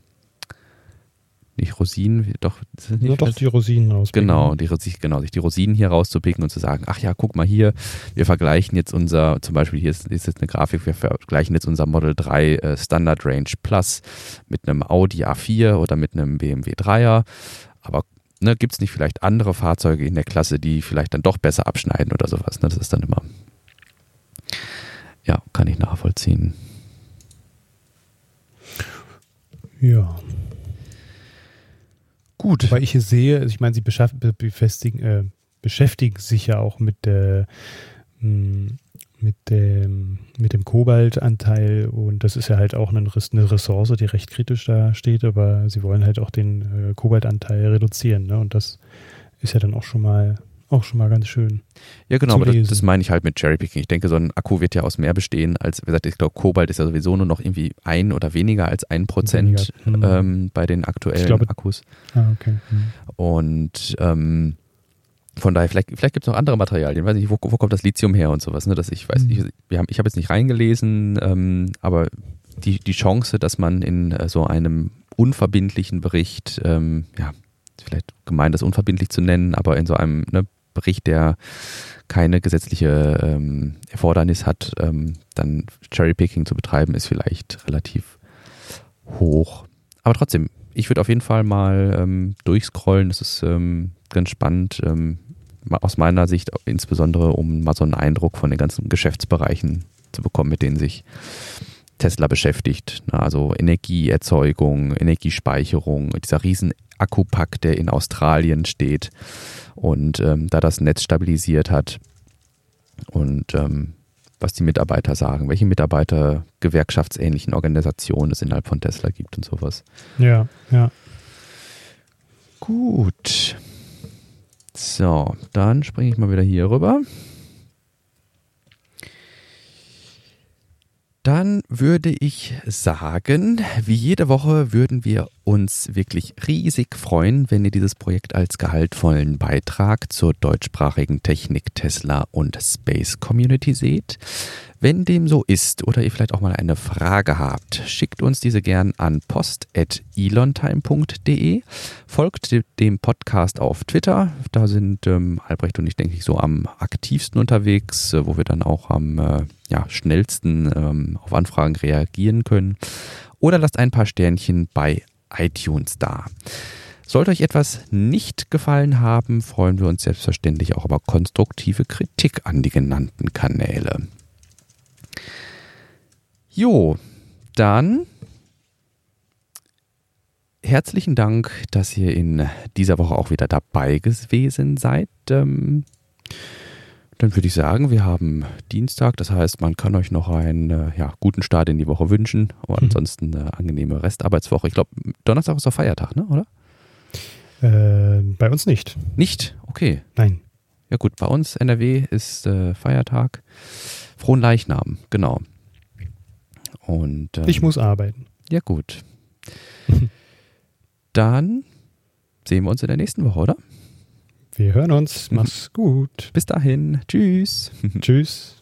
nicht Rosinen, doch, nicht ja, doch die Rosinen rauspicken. Genau, die, genau, sich die Rosinen hier rauszupicken und zu sagen, ach ja, guck mal hier, wir vergleichen jetzt unser, zum Beispiel hier ist, ist jetzt eine Grafik, wir vergleichen jetzt unser Model 3 äh, Standard Range Plus mit einem Audi A4 oder mit einem BMW 3er, aber ne, gibt es nicht vielleicht andere Fahrzeuge in der Klasse, die vielleicht dann doch besser abschneiden oder sowas, ne? das ist dann immer, ja, kann ich nachvollziehen. Ja. Gut. Weil ich hier sehe, also ich meine, sie befestigen, äh, beschäftigen sich ja auch mit hm, mit dem, mit dem Kobaltanteil und das ist ja halt auch eine, Ressource, die recht kritisch da steht, aber sie wollen halt auch den äh, Kobaltanteil reduzieren ne? und das ist ja dann auch schon mal auch schon mal ganz schön. Ja, genau, aber das, das, meine ich halt mit Cherrypicking. Ich denke, so ein Akku wird ja aus mehr bestehen, als, wie gesagt, ich glaube, Kobalt ist ja sowieso nur noch irgendwie ein oder weniger als ein Prozent hm. ähm, bei den aktuellen glaube, Akkus. Ah, okay. Hm. Und ähm, von daher, vielleicht, vielleicht gibt es noch andere Materialien. Ich weiß nicht, wo, wo kommt das Lithium her und sowas. Ne? Dass ich weiß, hm. ich, wir haben, ich habe jetzt nicht reingelesen, ähm, aber die, die Chance, dass man in äh, so einem unverbindlichen Bericht, ähm, ja, vielleicht gemeint, das unverbindlich zu nennen, aber in so einem ne, Bericht, der keine gesetzliche ähm, Erfordernis hat, ähm, dann Cherrypicking zu betreiben, ist vielleicht relativ hoch. Aber trotzdem, ich würde auf jeden Fall mal ähm, durchscrollen. Das ist ähm, ganz spannend. Ähm, aus meiner Sicht insbesondere, um mal so einen Eindruck von den ganzen Geschäftsbereichen zu bekommen, mit denen sich Tesla beschäftigt. Also Energieerzeugung, Energiespeicherung, dieser riesen Akkupack, der in Australien steht und ähm, da das Netz stabilisiert hat und ähm, was die Mitarbeiter sagen, welche Mitarbeiter gewerkschaftsähnlichen Organisationen es innerhalb von Tesla gibt und sowas. Ja, ja. Gut. So, dann springe ich mal wieder hier rüber. Dann würde ich sagen, wie jede Woche würden wir uns wirklich riesig freuen, wenn ihr dieses Projekt als gehaltvollen Beitrag zur deutschsprachigen Technik Tesla und Space Community seht. Wenn dem so ist oder ihr vielleicht auch mal eine Frage habt, schickt uns diese gern an post.elontime.de. Folgt dem Podcast auf Twitter. Da sind ähm, Albrecht und ich, denke ich, so am aktivsten unterwegs, äh, wo wir dann auch am äh, ja, schnellsten ähm, auf Anfragen reagieren können. oder lasst ein paar Sternchen bei iTunes da. Sollte euch etwas nicht gefallen haben, freuen wir uns selbstverständlich auch über konstruktive Kritik an die genannten Kanäle. Jo, dann herzlichen Dank, dass ihr in dieser Woche auch wieder dabei gewesen seid. Ähm, dann würde ich sagen, wir haben Dienstag, das heißt, man kann euch noch einen äh, ja, guten Start in die Woche wünschen und mhm. ansonsten eine angenehme Restarbeitswoche. Ich glaube, Donnerstag ist auch Feiertag, ne? oder? Äh, bei uns nicht. Nicht? Okay. Nein. Ja gut, bei uns NRW ist äh, Feiertag. Frohen Leichnam, genau. Und, ähm, ich muss arbeiten. Ja gut. Dann sehen wir uns in der nächsten Woche, oder? Wir hören uns. Mach's gut. Bis dahin. Tschüss. Tschüss.